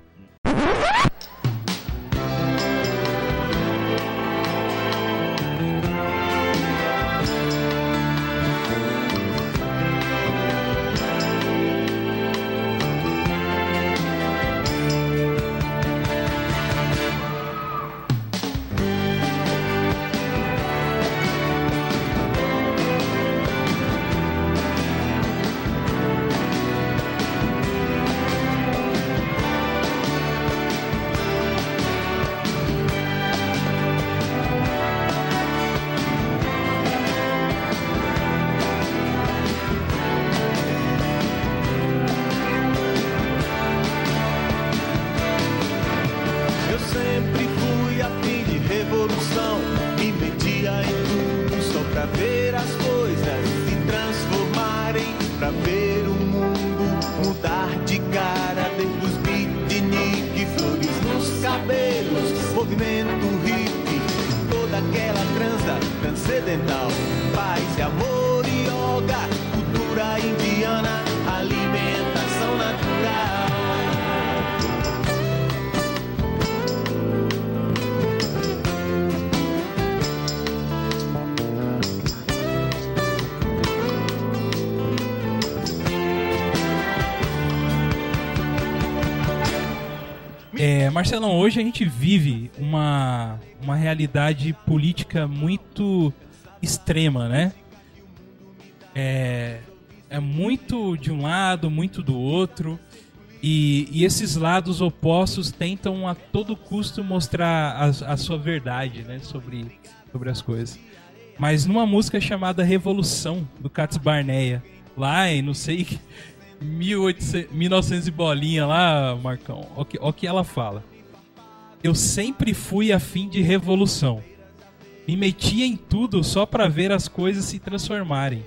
Hoje a gente vive uma, uma realidade política muito extrema, né? É, é muito de um lado, muito do outro. E, e esses lados opostos tentam a todo custo mostrar a, a sua verdade né, sobre, sobre as coisas. Mas numa música chamada Revolução, do Cats Barneia, lá em não sei 1800, 1900 e bolinha lá, Marcão, o que, o que ela fala. Eu sempre fui afim de revolução. Me metia em tudo só para ver as coisas se transformarem.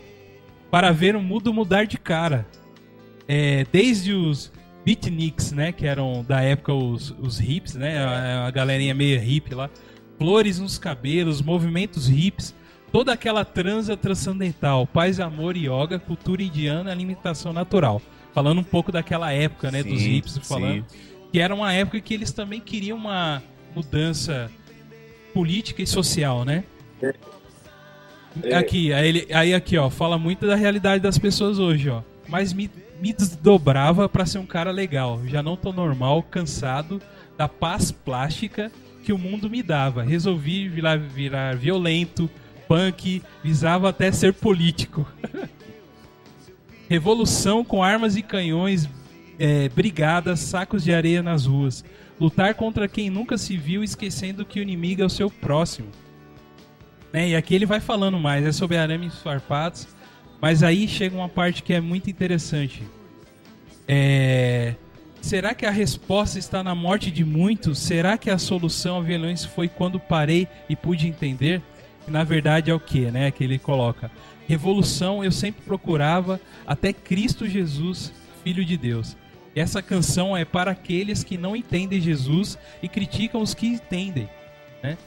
Para ver o mundo mudar de cara. É, desde os beatniks, né, que eram da época os, os hips, né, a, a galerinha meio hip lá. Flores nos cabelos, movimentos hips, toda aquela transa transcendental, paz, amor, yoga, cultura indiana, alimentação natural. Falando um pouco daquela época, né, dos Sim, hips, falando que era uma época que eles também queriam uma mudança política e social, né? É. Aqui, aí, ele, aí aqui, ó, fala muito da realidade das pessoas hoje, ó. Mas me, me desdobrava pra ser um cara legal. Já não tô normal, cansado da paz plástica que o mundo me dava. Resolvi virar, virar violento, punk, visava até ser político. Revolução com armas e canhões, é, brigadas, sacos de areia nas ruas. Lutar contra quem nunca se viu, esquecendo que o inimigo é o seu próximo. Né, E aqui ele vai falando mais, é sobre arames farpados. Mas aí chega uma parte que é muito interessante. É, Será que a resposta está na morte de muitos? Será que a solução à violência foi quando parei e pude entender? Que na verdade é o que, né? Que ele coloca. Revolução eu sempre procurava até Cristo Jesus, Filho de Deus. Essa canção é para aqueles que não entendem Jesus e criticam os que entendem, né?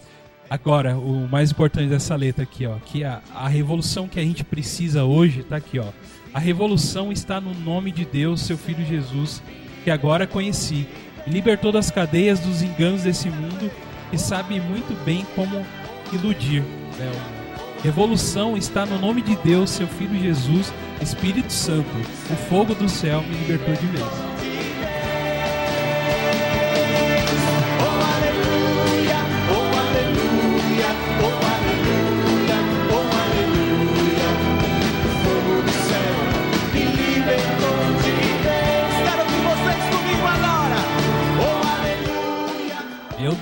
Agora, o mais importante dessa letra aqui, ó, que a, a revolução que a gente precisa hoje tá aqui, ó. A revolução está no nome de Deus, seu filho Jesus, que agora conheci. Libertou das cadeias dos enganos desse mundo e sabe muito bem como iludir. né? Revolução está no nome de Deus, seu filho Jesus, Espírito Santo. O fogo do céu me libertou de vez.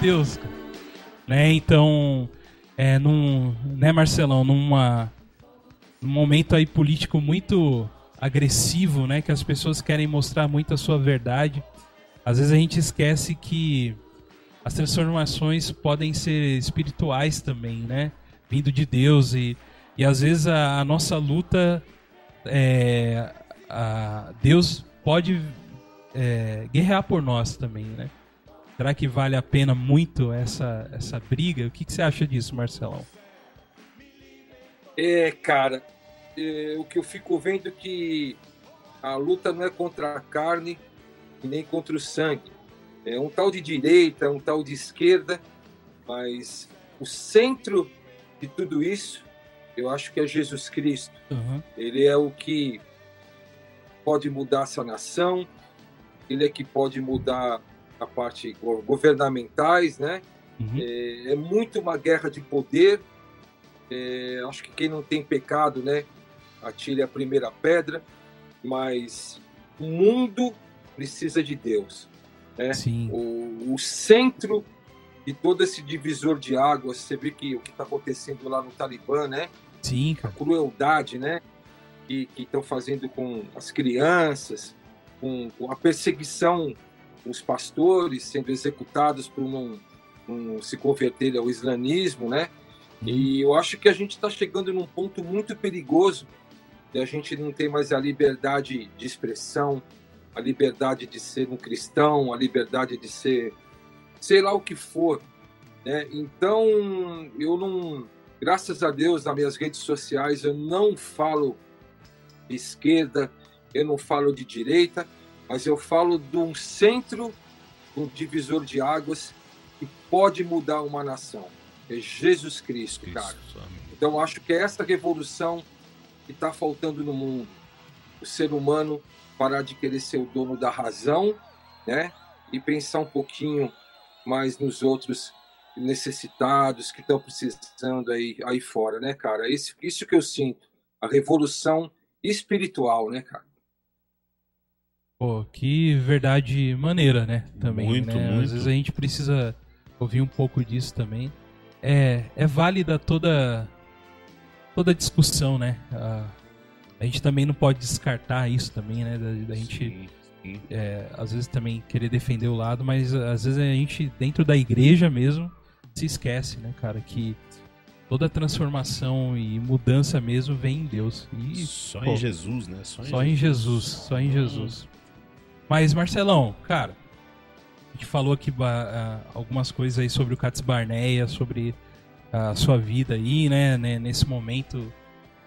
Deus. Né, então, é, num, né, Marcelão, numa, num momento aí político muito agressivo, né, que as pessoas querem mostrar muito a sua verdade, às vezes a gente esquece que as transformações podem ser espirituais também, né, vindo de Deus e, e às vezes a, a nossa luta, é, a, Deus pode é, guerrear por nós também, né? Será que vale a pena muito essa, essa briga? O que, que você acha disso, Marcelão? É, cara, é, o que eu fico vendo é que a luta não é contra a carne e nem contra o sangue. É um tal de direita, um tal de esquerda, mas o centro de tudo isso, eu acho que é Jesus Cristo. Uhum. Ele é o que pode mudar essa nação, ele é que pode mudar a parte go- governamentais, né? Uhum. É, é muito uma guerra de poder. É, acho que quem não tem pecado, né, atire a primeira pedra. Mas o mundo precisa de Deus. Né? Sim. O, o centro de todo esse divisor de águas, você vê que o que está acontecendo lá no Talibã, né? Sim, a cara. crueldade, né? Que estão fazendo com as crianças, com, com a perseguição, os pastores sendo executados por não, se converterem ao islamismo, né? E eu acho que a gente está chegando num ponto muito perigoso e a gente não tem mais a liberdade de expressão, a liberdade de ser um cristão, a liberdade de ser sei lá o que for. Né? Então, eu não, graças a Deus, nas minhas redes sociais, eu não falo de esquerda, eu não falo de direita, mas eu falo de um centro, um divisor de águas que pode mudar uma nação. É Jesus Cristo, cara. Então, acho que é essa revolução que está faltando no mundo. O ser humano parar de querer ser o dono da razão, né? E pensar um pouquinho mais nos outros necessitados que estão precisando aí, aí fora, né, cara? Isso, isso que eu sinto. A revolução espiritual, né, cara? Pô, que verdade maneira, né? Também, Muito, né? muito. Às vezes a gente precisa ouvir um pouco disso também. É, é válida toda toda discussão, né? A, a gente também não pode descartar isso também, né? Da, da gente Sim, sim. é, às vezes também querer defender o lado, mas às vezes a gente dentro da igreja mesmo se esquece, né, cara, que toda transformação e mudança mesmo vem em Deus. E Só pô, em Jesus, né? Só em só em Jesus, só em Jesus. Mas, Marcelão, cara, a gente falou aqui ah, algumas coisas aí sobre o Cats Barneia, sobre a sua vida aí, né, né, nesse momento.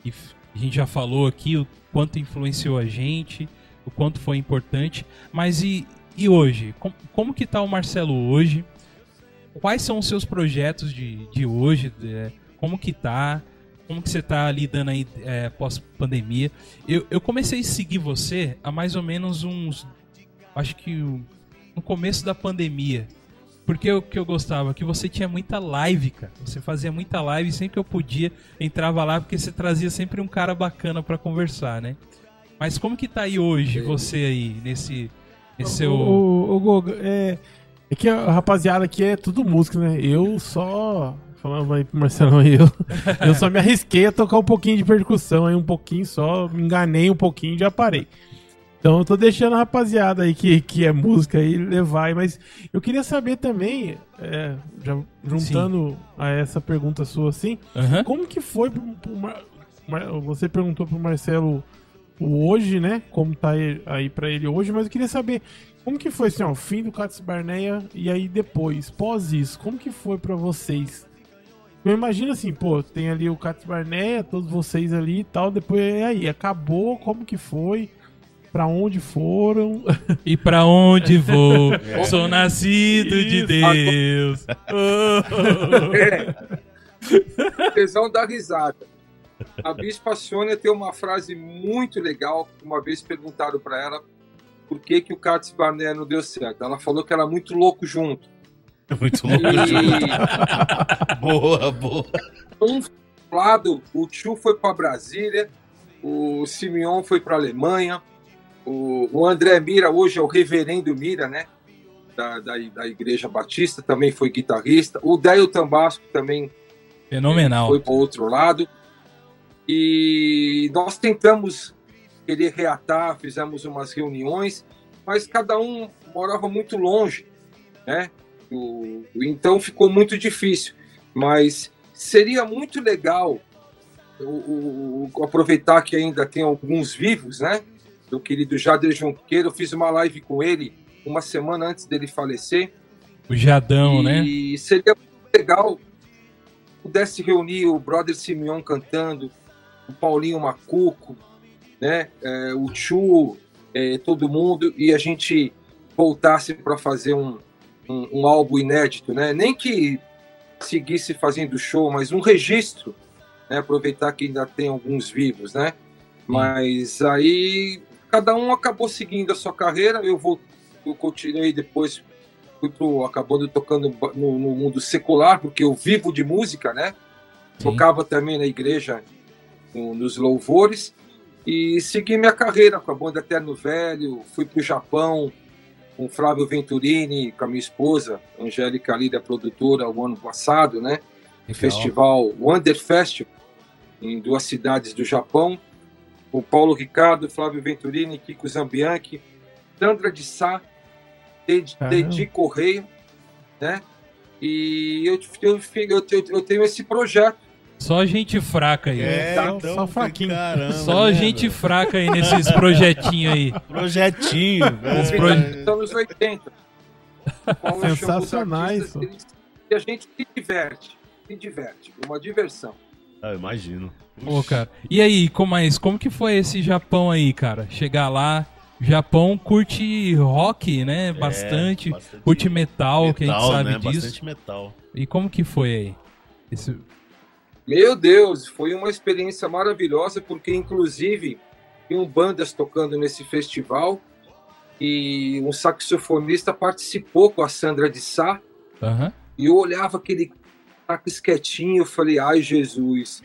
E f- a gente já falou aqui o quanto influenciou a gente, o quanto foi importante. Mas e, e hoje? Com- como que tá o Marcelo hoje? Quais são os seus projetos de, de hoje? É, como que tá? Como que você tá lidando aí é, pós-pandemia? Eu, eu comecei a seguir você há mais ou menos uns. Acho que no começo da pandemia. Porque o que eu gostava? Que você tinha muita live, cara. Você fazia muita live e sempre que eu podia, entrava lá, porque você trazia sempre um cara bacana pra conversar, né? Mas como que tá aí hoje, você aí, nesse, nesse seu. O, o, Goga, é, é que a rapaziada aqui é tudo música, né? Eu só. Falando aí pro Marcelão aí, eu, eu só me arrisquei a tocar um pouquinho de percussão aí, um pouquinho só, me enganei um pouquinho e já parei. Então eu tô deixando a rapaziada aí que, que é música aí levar mas eu queria saber também, é, já juntando a essa pergunta sua assim, Aham. como que foi pro, pro Mar- Mar- você perguntou pro Marcelo o hoje, né? Como tá aí, para ele hoje, mas eu queria saber como que foi assim, ó, o fim do Cats Barneia e aí depois, pós isso, como que foi pra vocês? Eu imagino assim, pô, tem ali o Cats Barneia, todos vocês ali e tal, depois e aí, acabou, como que foi? Pra onde foram? E pra onde vou? Sou nascido de Isso. Deus. Oh. É. Tesão da risada. A Bispa Sônia tem uma frase muito legal. Uma vez perguntaram para ela por que, que o Katz Barnett não deu certo. Ela falou que era muito louco junto. Muito louco. junto. E boa, boa. um lado, o Tio foi para Brasília, o Simeon foi para Alemanha, o, o André Mira, hoje é o Reverendo Mira, né? Da, da, da Igreja Batista, também foi guitarrista. O Daio Tambasco também Fenomenal. foi para outro lado. E nós tentamos querer reatar, fizemos umas reuniões, mas cada um morava muito longe, né? O- então ficou muito difícil. Mas seria muito legal o, o- o- aproveitar que ainda tem alguns vivos, né? Do querido Jader Junqueiro, eu fiz uma live com ele uma semana antes dele falecer. O Jadão, né? E seria legal pudesse reunir o brother Simeon cantando, o Paulinho Macuco, né? É, o Chu, é, todo mundo, e a gente voltasse para fazer um, um, um álbum inédito, né? Nem que seguisse fazendo show, mas um registro, né? Aproveitar que ainda tem alguns vivos, né? Mas aí cada um acabou seguindo a sua carreira. Eu vou, eu continuei depois fui pro, acabando tocando no, no mundo secular, porque eu vivo de música, né? Sim. Tocava também na igreja no- nos louvores e segui minha carreira com a banda Eterno Velho, fui pro Japão com o Flávio Venturini, com a minha esposa, Angélica Lida, produtora, o ano passado, né? Legal. festival Wonder Festival em duas cidades do Japão, com Paulo Ricardo, Flávio Venturini, Kiko Zambianchi, Sandra de Sá, Dedi Correia, né? E eu, eu, eu, eu tenho esse projeto. Só gente fraca aí. É, Só- então, só fraquinho. Caramba, Só né, gente meu? fraca aí nesses projetinhos aí. Projetinho. Esse proje- Dos anos 80. Qual eu chamo os Sensacionais, E a gente se diverte. Se diverte. Uma diversão. Ah, eu imagino. Pô, cara. E aí, como, mais, como que foi esse Japão aí, cara? Chegar lá, Japão curte rock, né? Bastante. É, bastante Curte metal, que a gente metal, sabe né? disso. Bastante metal. E como que foi aí? Esse... Meu Deus, foi uma experiência maravilhosa, porque inclusive tinham bandas tocando nesse festival e um saxofonista participou com a Sandra de Sá Aham. e eu olhava aquele sax quietinho, eu falei, ai Jesus,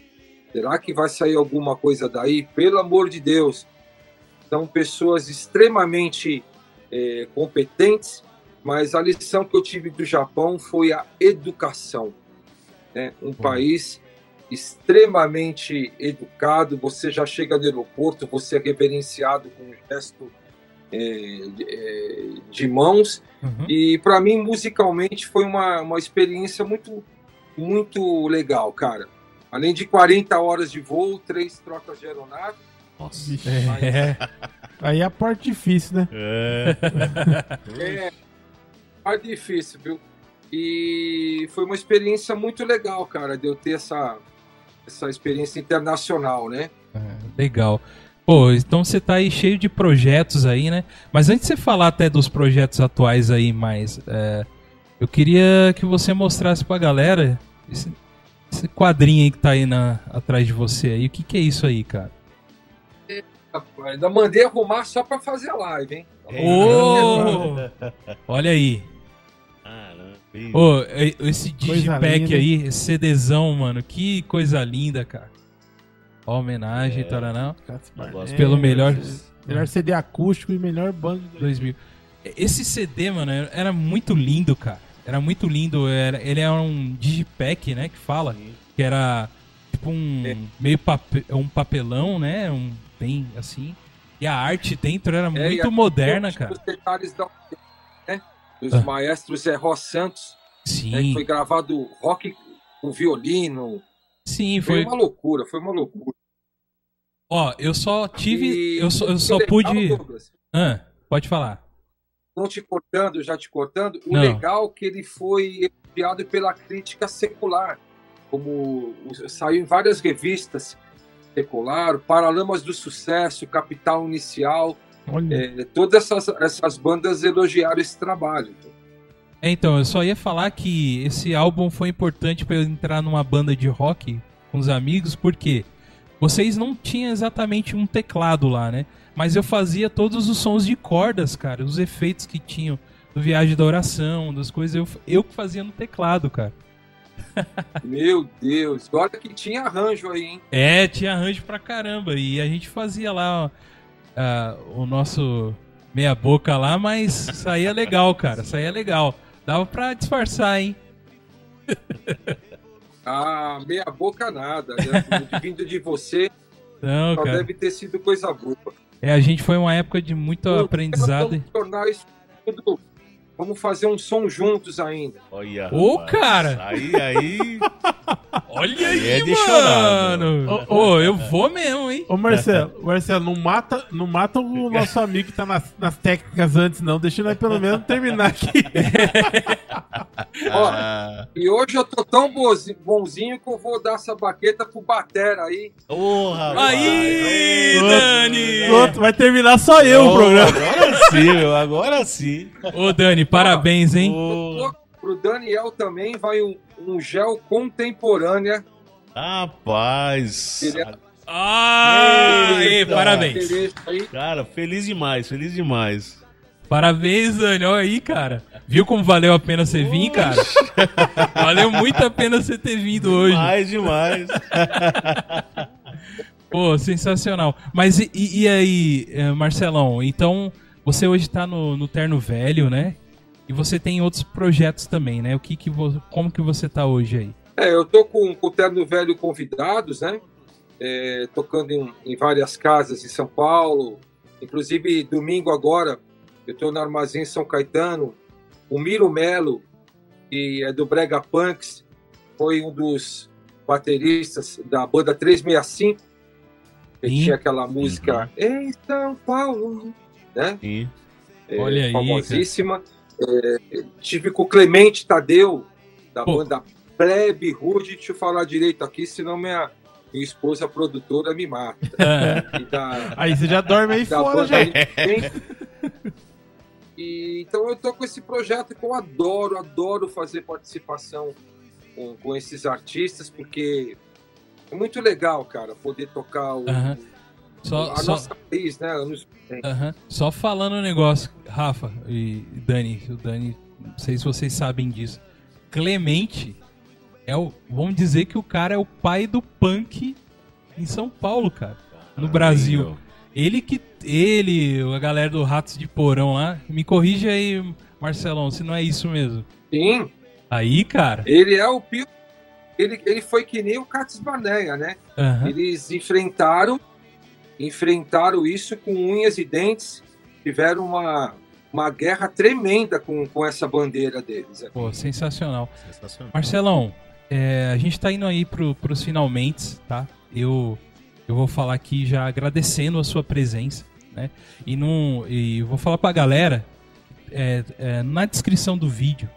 será que vai sair alguma coisa daí? Pelo amor de Deus. São pessoas extremamente eh, competentes, mas a lição que eu tive do Japão foi a educação. né? Um país extremamente educado, você já chega no aeroporto, você é reverenciado com um gesto eh, de- eh, de mãos, Uhum. e para mim, musicalmente, foi uma, uma experiência muito, muito legal, cara. Além de 40 horas de voo, três trocas de aeronave. Nossa. Vixe. É. Aí é a parte difícil, né? É. É mais difícil, viu? E foi uma experiência muito legal, cara, de eu ter essa, essa experiência internacional, né? Legal. Pô, então você tá aí cheio de projetos aí, né? Mas antes de você falar até dos projetos atuais aí mais, é, eu queria que você mostrasse pra galera esse, esse quadrinho aí que tá aí na, atrás de você aí. O que que é isso aí, cara? Ainda mandei arrumar só para fazer a live, hein? Ô! Olha aí. Caramba. Ô, e- esse digipack aí, esse CDzão, mano. Que coisa linda, cara. Ó, homenagem, É. Taranão. gosto Pelo melhor- Melhor CD acústico e melhor banda. de- 2000. Esse CD, mano, era muito lindo, cara. Era muito lindo. Era, ele é um digipack, né, que fala. Que era tipo um É. meio pape- um papelão, né, um bem assim. E a arte dentro era É, muito moderna, cara. Os detalhes da, né? Dos Ah. maestros Zé Ró Santos, né? Sim, foi gravado rock com violino. sim, Foi foi. uma loucura, foi uma loucura. Ó, eu só tive, E eu só, eu só pude. Ah, pode falar. Não te cortando, já te cortando, o Não. legal é que ele foi elogiado pela crítica secular, como saiu em várias revistas secular, Paralamas do Sucesso, Capital Inicial, é, todas essas, essas bandas elogiaram esse trabalho. É, então, eu só ia falar que esse álbum foi importante pra eu entrar numa banda de rock com os amigos, porque vocês não tinham exatamente um teclado lá, né? Mas eu fazia todos os sons de cordas, cara, os efeitos que tinham do Viagem da Oração, das coisas, eu, eu que fazia no teclado, cara. Meu Deus, olha que tinha arranjo aí, hein? É, tinha arranjo pra caramba, e a gente fazia lá ó, ah, o nosso meia boca lá, mas saía legal, cara, saía legal. Dava pra disfarçar, hein? Ah, meia boca nada, né? Vindo de você, Não, só cara. deve ter sido coisa boa. É, a gente foi uma época de muito Nós aprendizado. Tornar isso tudo. Vamos fazer um som juntos ainda. Olha. Ô, rapaz. cara! Aí, aí. Olha Aí aí, é de chorar, mano! Ô, Ô, eu vou mesmo, hein? Ô Marcelo, Marcelo, não mata, não mata o nosso amigo que tá nas, nas técnicas antes, não. Deixa nós pelo menos terminar aqui. Ó, E hoje eu tô tão bozi- bonzinho que eu vou dar essa baqueta pro Batera aí. Ô, rapaz. Aí, Ô, Dani! Pronto, vai terminar só eu o programa. Agora sim, meu. Agora sim. Ô, Dani, parabéns, hein? Ô, Pro Daniel também vai um, um gel contemporânea. rapaz. Ele é- Ah, aí, parabéns. Cara, feliz demais, feliz demais. Parabéns, Dani. Olha aí, cara. Viu como valeu a pena você vir, cara? Valeu muito a pena você ter vindo hoje. Mais demais. Pô, sensacional. Mas e, e- e aí, eh, Marcelão? Então, você hoje tá no, no Terno Velho, né? E você tem outros projetos também, né? O que que como que você tá hoje aí? É, eu tô com, com o Terno Velho convidados, né? É, tocando em, em várias casas em São Paulo. Inclusive, domingo agora, eu tô no Armazém São Caetano. O Miro Melo que é do Brega Punks, foi um dos bateristas da banda 365, que Sim. tinha aquela música Em São Paulo, né? Sim. É, Olha aí, famosíssima. É, tive com o Clemente Tadeu, da Pô. banda Plebe Rude. Deixa eu falar direito aqui, senão minha, minha esposa produtora me mata. É. Da, Aí você já dorme aí fora. Inocente. E, então eu tô com esse projeto que eu adoro, adoro fazer participação com, com esses artistas, porque é muito legal, cara, poder tocar o, Aham. Só, a só, nossa país, né? Anos aham. só falando um negócio, Rafa e Dani, o Dani, não sei se vocês sabem disso. Clemente é o. Vamos dizer que o cara é o pai do punk em São Paulo, cara. No Brasil. Ele que. Ele, a galera do Ratos de Porão lá. Me corrija aí, Marcelão, se não é isso mesmo. Sim, Aí, cara. ele é o pio. Ele, ele foi que nem o Cates Baneia, né? aham. Eles enfrentaram, enfrentaram isso com unhas e dentes, tiveram uma, uma guerra tremenda com, com essa bandeira deles. né? Pô, sensacional. Sensacional. Marcelão, é, a gente tá indo aí pro, pros finalmente, tá? Eu, eu vou falar aqui já agradecendo a sua presença, né? E, não, e vou falar pra galera, é, é, na descrição do vídeo,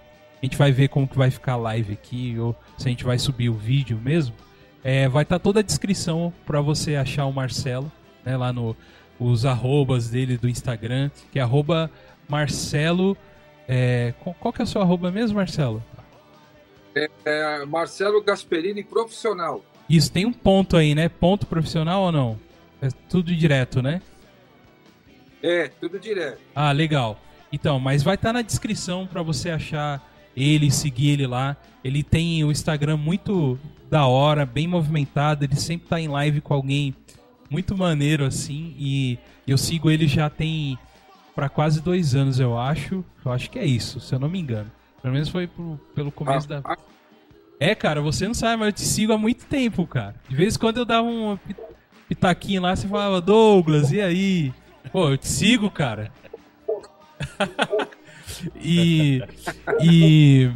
a gente vai ver como que vai ficar a live aqui, ou se a gente vai subir o vídeo mesmo. É, vai estar toda a descrição para você achar o Marcelo, né? Lá no os arrobas dele do Instagram, que é arroba Marcelo. É, qual, que é o seu arroba mesmo, Marcelo? É, Marcelo Gasperini, profissional. Isso, tem um ponto aí, né? Ponto profissional ou não? É tudo direto, né? É, tudo direto. Ah, legal. Então, mas vai estar na descrição pra você achar ele, seguir ele lá. Ele tem o Instagram muito da hora, bem movimentado. Ele sempre tá em live com alguém muito maneiro assim. E eu sigo ele já tem pra quase dois anos, eu acho. Eu acho que é isso, se eu não me engano. Pelo menos foi pro- pelo começo da. Ah, É, cara, você não sabe, mas eu te sigo há muito tempo, cara. De vez em quando eu dava um pi- pitaquinho lá, você falava, Douglas, e aí? Pô, eu te sigo, cara. e, e,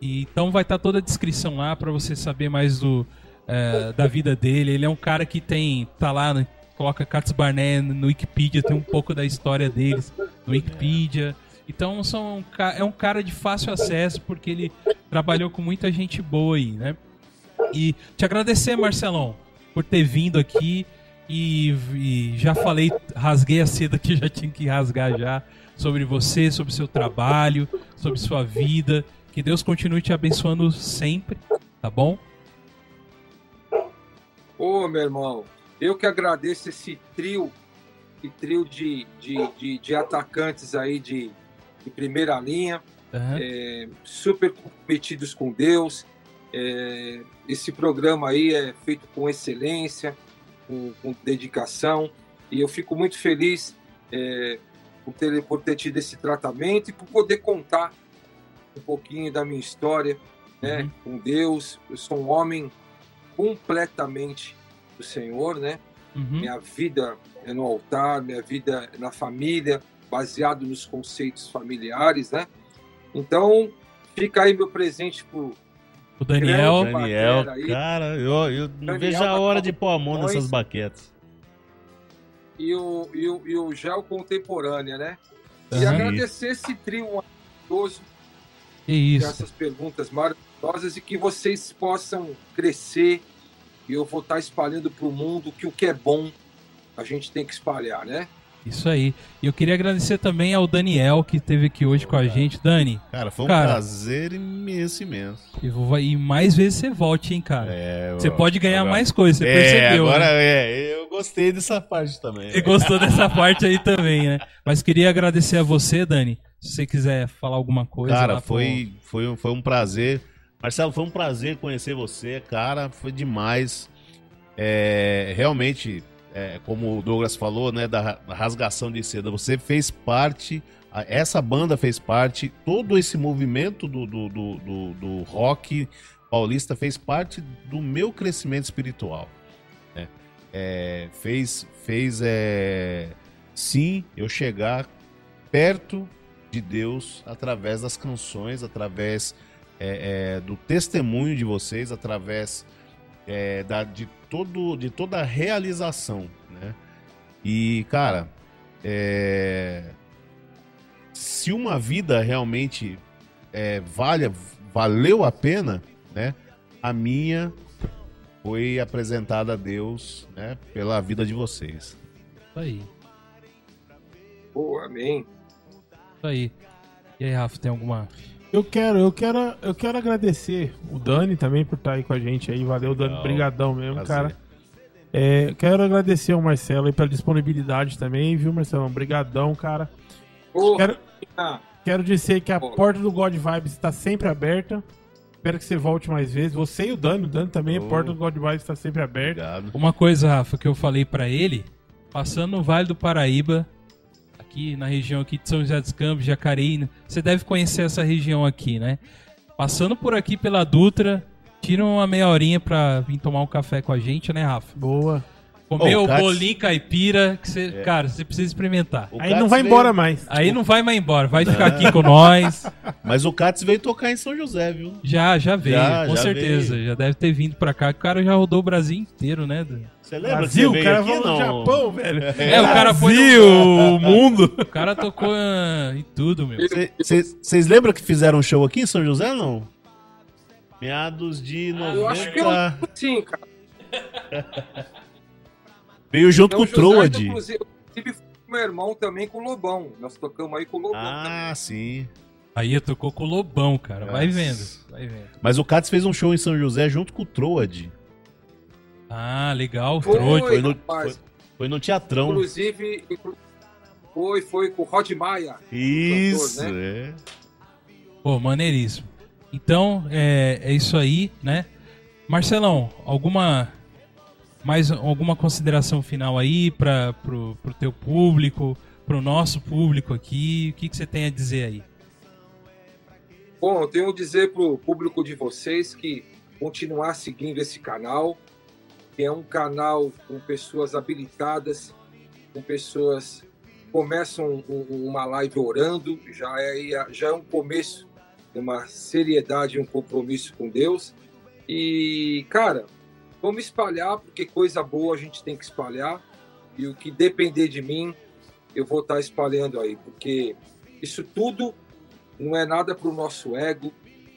e então vai estar toda a descrição lá pra você saber mais do, é, da vida dele. Ele é um cara que tem, tá lá, né, coloca Katz Barnett no Wikipedia, tem um pouco da história deles no Wikipedia. Então são, é um cara de fácil acesso porque ele trabalhou com muita gente boa aí, né? E te agradecer, Marcelão, por ter vindo aqui e, e já falei, rasguei a seda que já tinha que rasgar já sobre você, sobre seu trabalho, sobre sua vida. Que Deus continue te abençoando sempre, tá bom? Ô, meu irmão, eu que agradeço esse trio, esse trio de, de, de, de atacantes aí de, de primeira linha, Aham. é, super comprometidos com Deus. É, esse programa aí é feito com excelência, com, com dedicação, e eu fico muito feliz é, por, ter, por ter tido esse tratamento e por poder contar um pouquinho da minha história né, Uhum. com Deus. Eu sou um homem completamente do Senhor, né? Uhum. Minha vida é no altar, minha vida é na família, baseado nos conceitos familiares, né? Então, fica aí meu presente pro O Daniel. Daniel, cara, eu, eu não Daniel vejo a hora de pôr a mão nessas baquetas. e o, e o, e o Gel Contemporânea, né? E Aham. agradecer esse trio maravilhoso. Essas perguntas maravilhosas e que vocês possam crescer. E eu vou estar espalhando para o mundo que o que é bom a gente tem que espalhar, né? Isso aí. E eu queria agradecer também ao Daniel que esteve aqui hoje com a gente. Dani, Cara, foi um Cara. prazer imenso, imenso. eu vou, e mais vezes você volte, hein, cara. É, Você pode ganhar agora- mais coisas, você é, percebeu. agora né? é, eu gostei dessa parte também. Você gostou dessa parte aí também, né? Mas queria agradecer a você, Dani. Se você quiser falar alguma coisa. Cara, pro- foi, foi, um- foi um prazer. Marcelo, foi um prazer conhecer você, cara. Foi demais. É, realmente, é, como o Douglas falou, né, da ra- rasgação de seda, você fez parte, essa banda fez parte, todo esse movimento do, do, do, do- do rock paulista fez parte do meu crescimento espiritual. né? É, fez, fez é, sim, eu chegar perto de Deus através das canções, através é, é, do testemunho de vocês através é, da, de, todo, de toda a realização, né? E, cara, é, se uma vida realmente é, vale, valeu a pena, né? A minha foi apresentada a Deus, né? Pela vida de vocês. Isso aí. Oh, amém. Isso aí. E aí, Rafa, tem alguma. Eu quero, eu quero, eu quero agradecer o Dani também por estar aí com a gente aí. Valeu, Dani. Legal. Brigadão mesmo, Prazer. cara. É, quero agradecer ao Marcelo aí pela disponibilidade também, viu, Marcelão? Brigadão, cara. Oh, Quero, ah, quero dizer que a porta do God Vibes está sempre aberta. Espero que você volte mais vezes. Você e o Dani, o Dani também, a Oh. porta do God Vibes está sempre aberta. Obrigado. Uma coisa, Rafa, que eu falei pra ele, passando no Vale do Paraíba, aqui na região aqui de São José dos Campos, Jacareí, né? você deve conhecer essa região aqui, né? Passando por aqui pela Dutra, tira uma meia horinha pra vir tomar um café com a gente, né, Rafa? Boa. Comer Ô, o bolinho caipira, que você, cara, você precisa experimentar. O Aí Katz não vai veio- embora mais. Aí não vai mais embora, vai ficar aqui com nós. Mas o Katz veio tocar em São José, viu? Já, já veio, Já, com já certeza. veio. Já deve ter vindo pra cá. O cara já rodou o Brasil inteiro, né? Você lembra Brasil, que o cara veio aqui, falou não? do Japão, velho. É, o cara foi no- Brasil, o mundo. O cara tocou ah, em tudo, meu. Vocês lembram que fizeram um show aqui em São José, não? Meados de Ah, eu acho que eu 90. sim, cara. Veio junto com o Então, Troad. Inclusive, inclusive, foi com meu irmão também com o Lobão. Nós tocamos aí com o Lobão. Ah, sim. Aí tocou com o Lobão, cara. Vai vendo, vai vendo. Mas o Katz fez um show em São José junto com o Troad. Ah, legal. Foi, Troide. Foi no, foi, foi no teatrão. Inclusive, inclu- foi, foi com o Rod Maia. Isso, cantor, é. Pô, maneiríssimo. Então, é, é isso aí, né? Marcelão, alguma mais alguma consideração final aí para pro, pro teu público, pro nosso público aqui? O que, que você tem a dizer aí? Bom, eu tenho a dizer pro público de vocês que continuar seguindo esse canal, que é um canal com pessoas habilitadas, com pessoas começam um- um- uma live orando, já é, já é um começo de uma seriedade, um compromisso com Deus. E, cara, vamos espalhar, porque coisa boa a gente tem que espalhar, e o que depender de mim, eu vou estar espalhando aí, porque isso tudo não é nada para o nosso ego,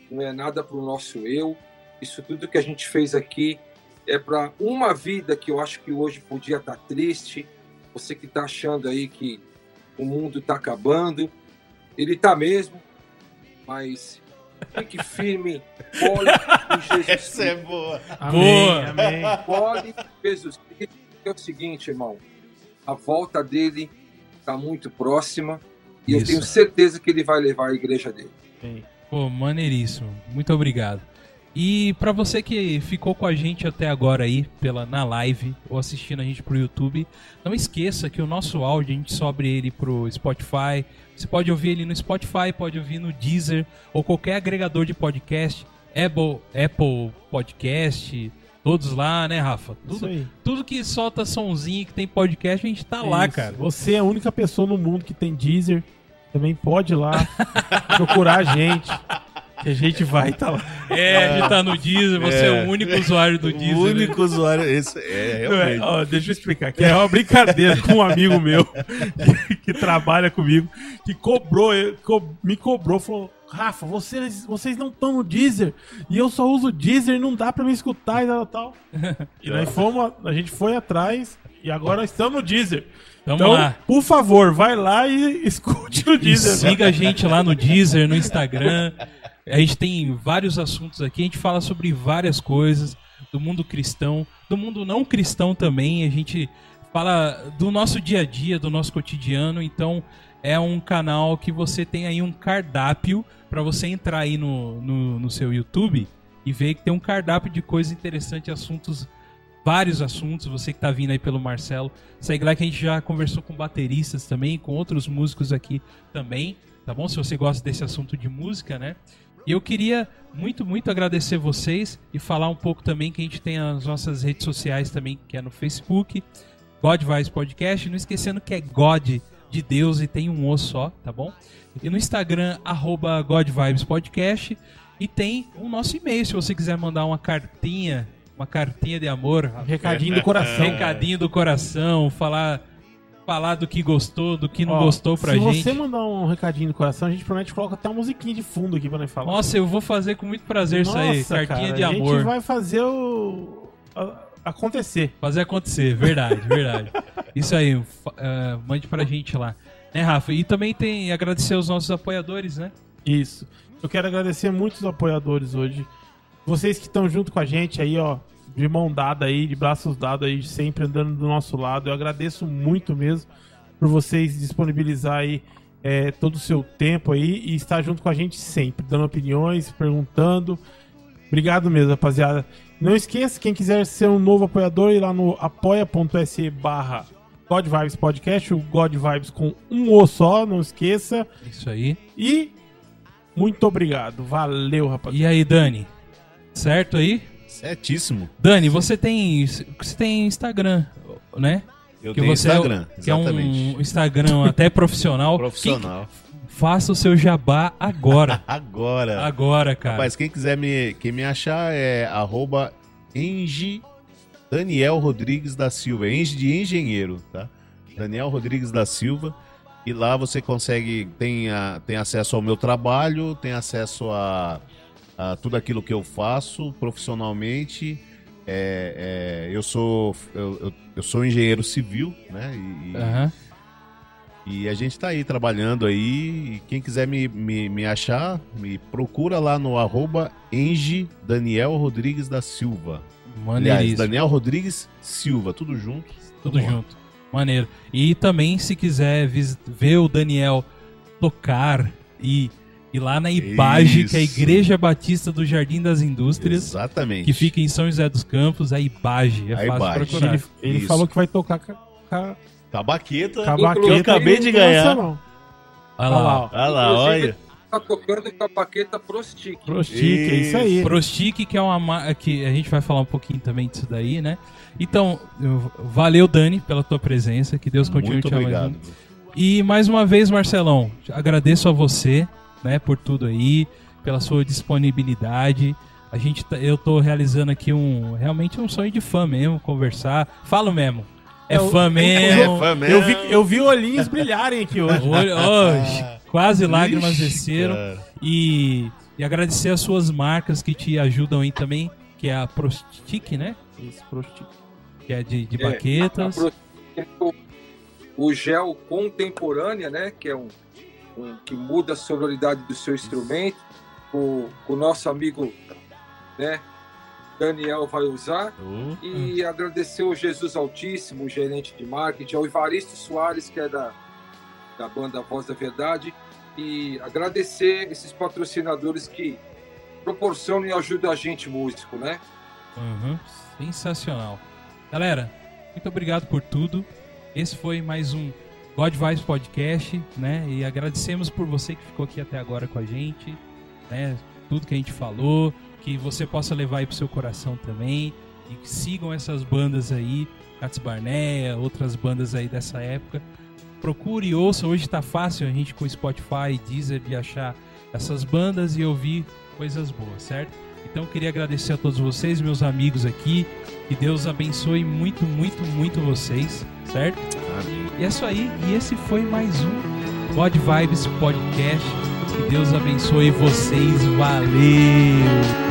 não é nada para o nosso eu. Isso tudo que a gente fez aqui é para uma vida que eu acho que hoje podia estar triste. Você que está achando aí que o mundo está acabando, ele está mesmo, mas fique firme, cole em Jesus Essa é boa. Amém, Boa. amém. Cole em Jesus Cristo. É o seguinte, irmão, a volta dele está muito próxima e eu Isso. tenho certeza que ele vai levar a igreja dele. amém. Pô, maneiríssimo. Muito obrigado. E pra você que ficou com a gente até agora aí pela na live ou assistindo a gente pro YouTube, não esqueça que o nosso áudio a gente sobe ele pro Spotify. Você pode ouvir ele no Spotify, pode ouvir no Deezer ou qualquer agregador de podcast, Apple, Apple Podcast, todos lá, né, Rafa? Isso Tudo, aí. tudo que solta somzinho, que tem podcast, a gente tá lá, Isso. cara. Você é a única pessoa no mundo que tem Deezer. Também pode ir lá procurar a gente. Que a gente vai estar lá. É, a gente tá no Deezer, você é, É. o único usuário do Deezer. O né? único usuário. Esse, é, Não é, realmente. ó, deixa eu explicar. Que é uma brincadeira com um amigo meu que, que trabalha comigo, que cobrou, co- me cobrou, falou. Rafa, vocês, vocês não estão no Deezer e eu só uso Deezer, não dá pra me escutar e tal, tal. E nós fomos, a gente foi atrás e agora estamos no Deezer. Vamos então, lá. por favor, vai lá e escute no E Deezer. siga a gente lá no Deezer, no Instagram. A gente tem vários assuntos aqui, a gente fala sobre várias coisas do mundo cristão, do mundo não cristão também. A gente fala do nosso dia a dia, do nosso cotidiano. Então é um canal que você tem aí um cardápio para você entrar aí no, no, no seu YouTube e ver que tem um cardápio de coisas interessantes, assuntos, vários assuntos. Você que tá vindo aí pelo Marcelo, segue lá que a gente já conversou com bateristas também, com outros músicos aqui também, tá bom? Se você gosta desse assunto de música, né? E eu queria muito, muito agradecer vocês e falar um pouco também que a gente tem as nossas redes sociais também, que é no Facebook, God Vibes Podcast, não esquecendo que é God de Deus e tem um O só, tá bom? E no Instagram, arroba Podcast. E tem o nosso e-mail, se você quiser mandar uma cartinha, uma cartinha de amor, Recadinho do coração. recadinho do coração, falar falar do que gostou, do que não Ó, gostou pra se gente. você mandar um recadinho do coração, a gente promete colocar até uma musiquinha de fundo aqui pra nós falar. Nossa, eu vou fazer com muito prazer isso aí, Nossa, cartinha cara, de A gente amor. vai fazer o. acontecer. Fazer acontecer, verdade, verdade. Isso aí, eh, mande pra gente lá. Né, Rafa? E também tem agradecer aos nossos apoiadores, né? Isso. Eu quero agradecer muito os apoiadores hoje. Vocês que estão junto com a gente aí, ó, de mão dada aí, de braços dados aí, sempre andando do nosso lado. Eu agradeço muito mesmo por vocês disponibilizar aí é, todo o seu tempo aí e estar junto com a gente sempre, dando opiniões, perguntando. Obrigado mesmo, rapaziada. Não esqueça, quem quiser ser um novo apoiador, ir lá no apoia.se barra God Vibes Podcast, o God Vibes com um O só, não esqueça. Isso aí. E muito obrigado. Valeu, rapaziada. E aí, Dani? Certo aí? Certíssimo. Dani, você tem você tem Instagram, né? Eu que tenho você é Instagram, que é exatamente. um Instagram até profissional. Profissional. Faça o seu jabá agora. Agora. agora, cara. Rapaz, quem quiser me, quem me achar é arroba Daniel Rodrigues da Silva. Engi de engenheiro, tá? Daniel Rodrigues da Silva. E lá você consegue, tem, a- tem acesso ao meu trabalho, tem acesso a, a tudo aquilo que eu faço profissionalmente. É, é, eu, sou, eu, eu- eu sou engenheiro civil, né? E, Aham. e a gente tá aí trabalhando aí. E quem quiser me, me, me achar, me procura lá no arroba Engie Daniel Rodrigues da Silva. Aliás, Maneiríssimo. Daniel Rodrigues Silva, tudo junto. Tudo Vamos lá. junto. Maneiro. E também, se quiser ver o Daniel tocar e ir lá na IBAGE, que é a. Igreja Batista do Jardim das Indústrias, Exatamente. que fica em São José dos Campos, a IBAGE. É A fácil IBAGE. procurar. Ele, ele falou que vai tocar com a, com a, Tabaqueta. com a baqueta. Eu acabei de ganhar. Olha Olha lá. Olha lá, olha. Tá tocando com a paqueta Prostic. Prostique, é isso aí. Prostic, que é uma marca que a gente vai falar um pouquinho também disso daí, né? Então, eu- valeu, Dani, pela tua presença. Que Deus continue Muito te obrigado. amando. E mais uma vez, Marcelão, agradeço a você, né, por tudo aí, pela sua disponibilidade. A gente, tá- eu tô realizando aqui um, realmente um sonho de fã mesmo, conversar. Falo mesmo. É, É, fã É mesmo. fã mesmo. Eu vi, eu vi olhinhos brilharem aqui hoje. Olho- oh, quase lágrimas Ixi, desceram. cara. E, e agradecer as suas marcas que te ajudam aí também, que é a Prostic, né? Isso, prostique. Que é de, de É, baquetas. Prostic, o gel contemporânea, né? Que é um, um- que muda a sonoridade do seu instrumento. O, o nosso amigo, né? Daniel vai usar. Oh, E agradecer ao Jesus Altíssimo, gerente de marketing, ao Ivaristo Soares, que é da, da banda Voz da Verdade, e agradecer esses patrocinadores que proporcionam e ajudam a gente, músico, né? Uhum, sensacional. Galera, muito obrigado por tudo. Esse foi mais um God Vibes Podcast, né? E agradecemos por você que ficou aqui até agora com a gente, né? Tudo que a gente falou, que você possa levar aí pro seu coração também e que sigam essas bandas aí, Cats Barnea, outras bandas aí dessa época. Procure e ouça, hoje tá fácil a gente com Spotify, Deezer de achar essas bandas e ouvir coisas boas, certo? Então eu queria agradecer a todos vocês, meus amigos aqui. Que Deus abençoe muito, muito, muito vocês, certo? E é isso aí. E esse foi mais um God Vibes Podcast. Que Deus abençoe vocês. Valeu!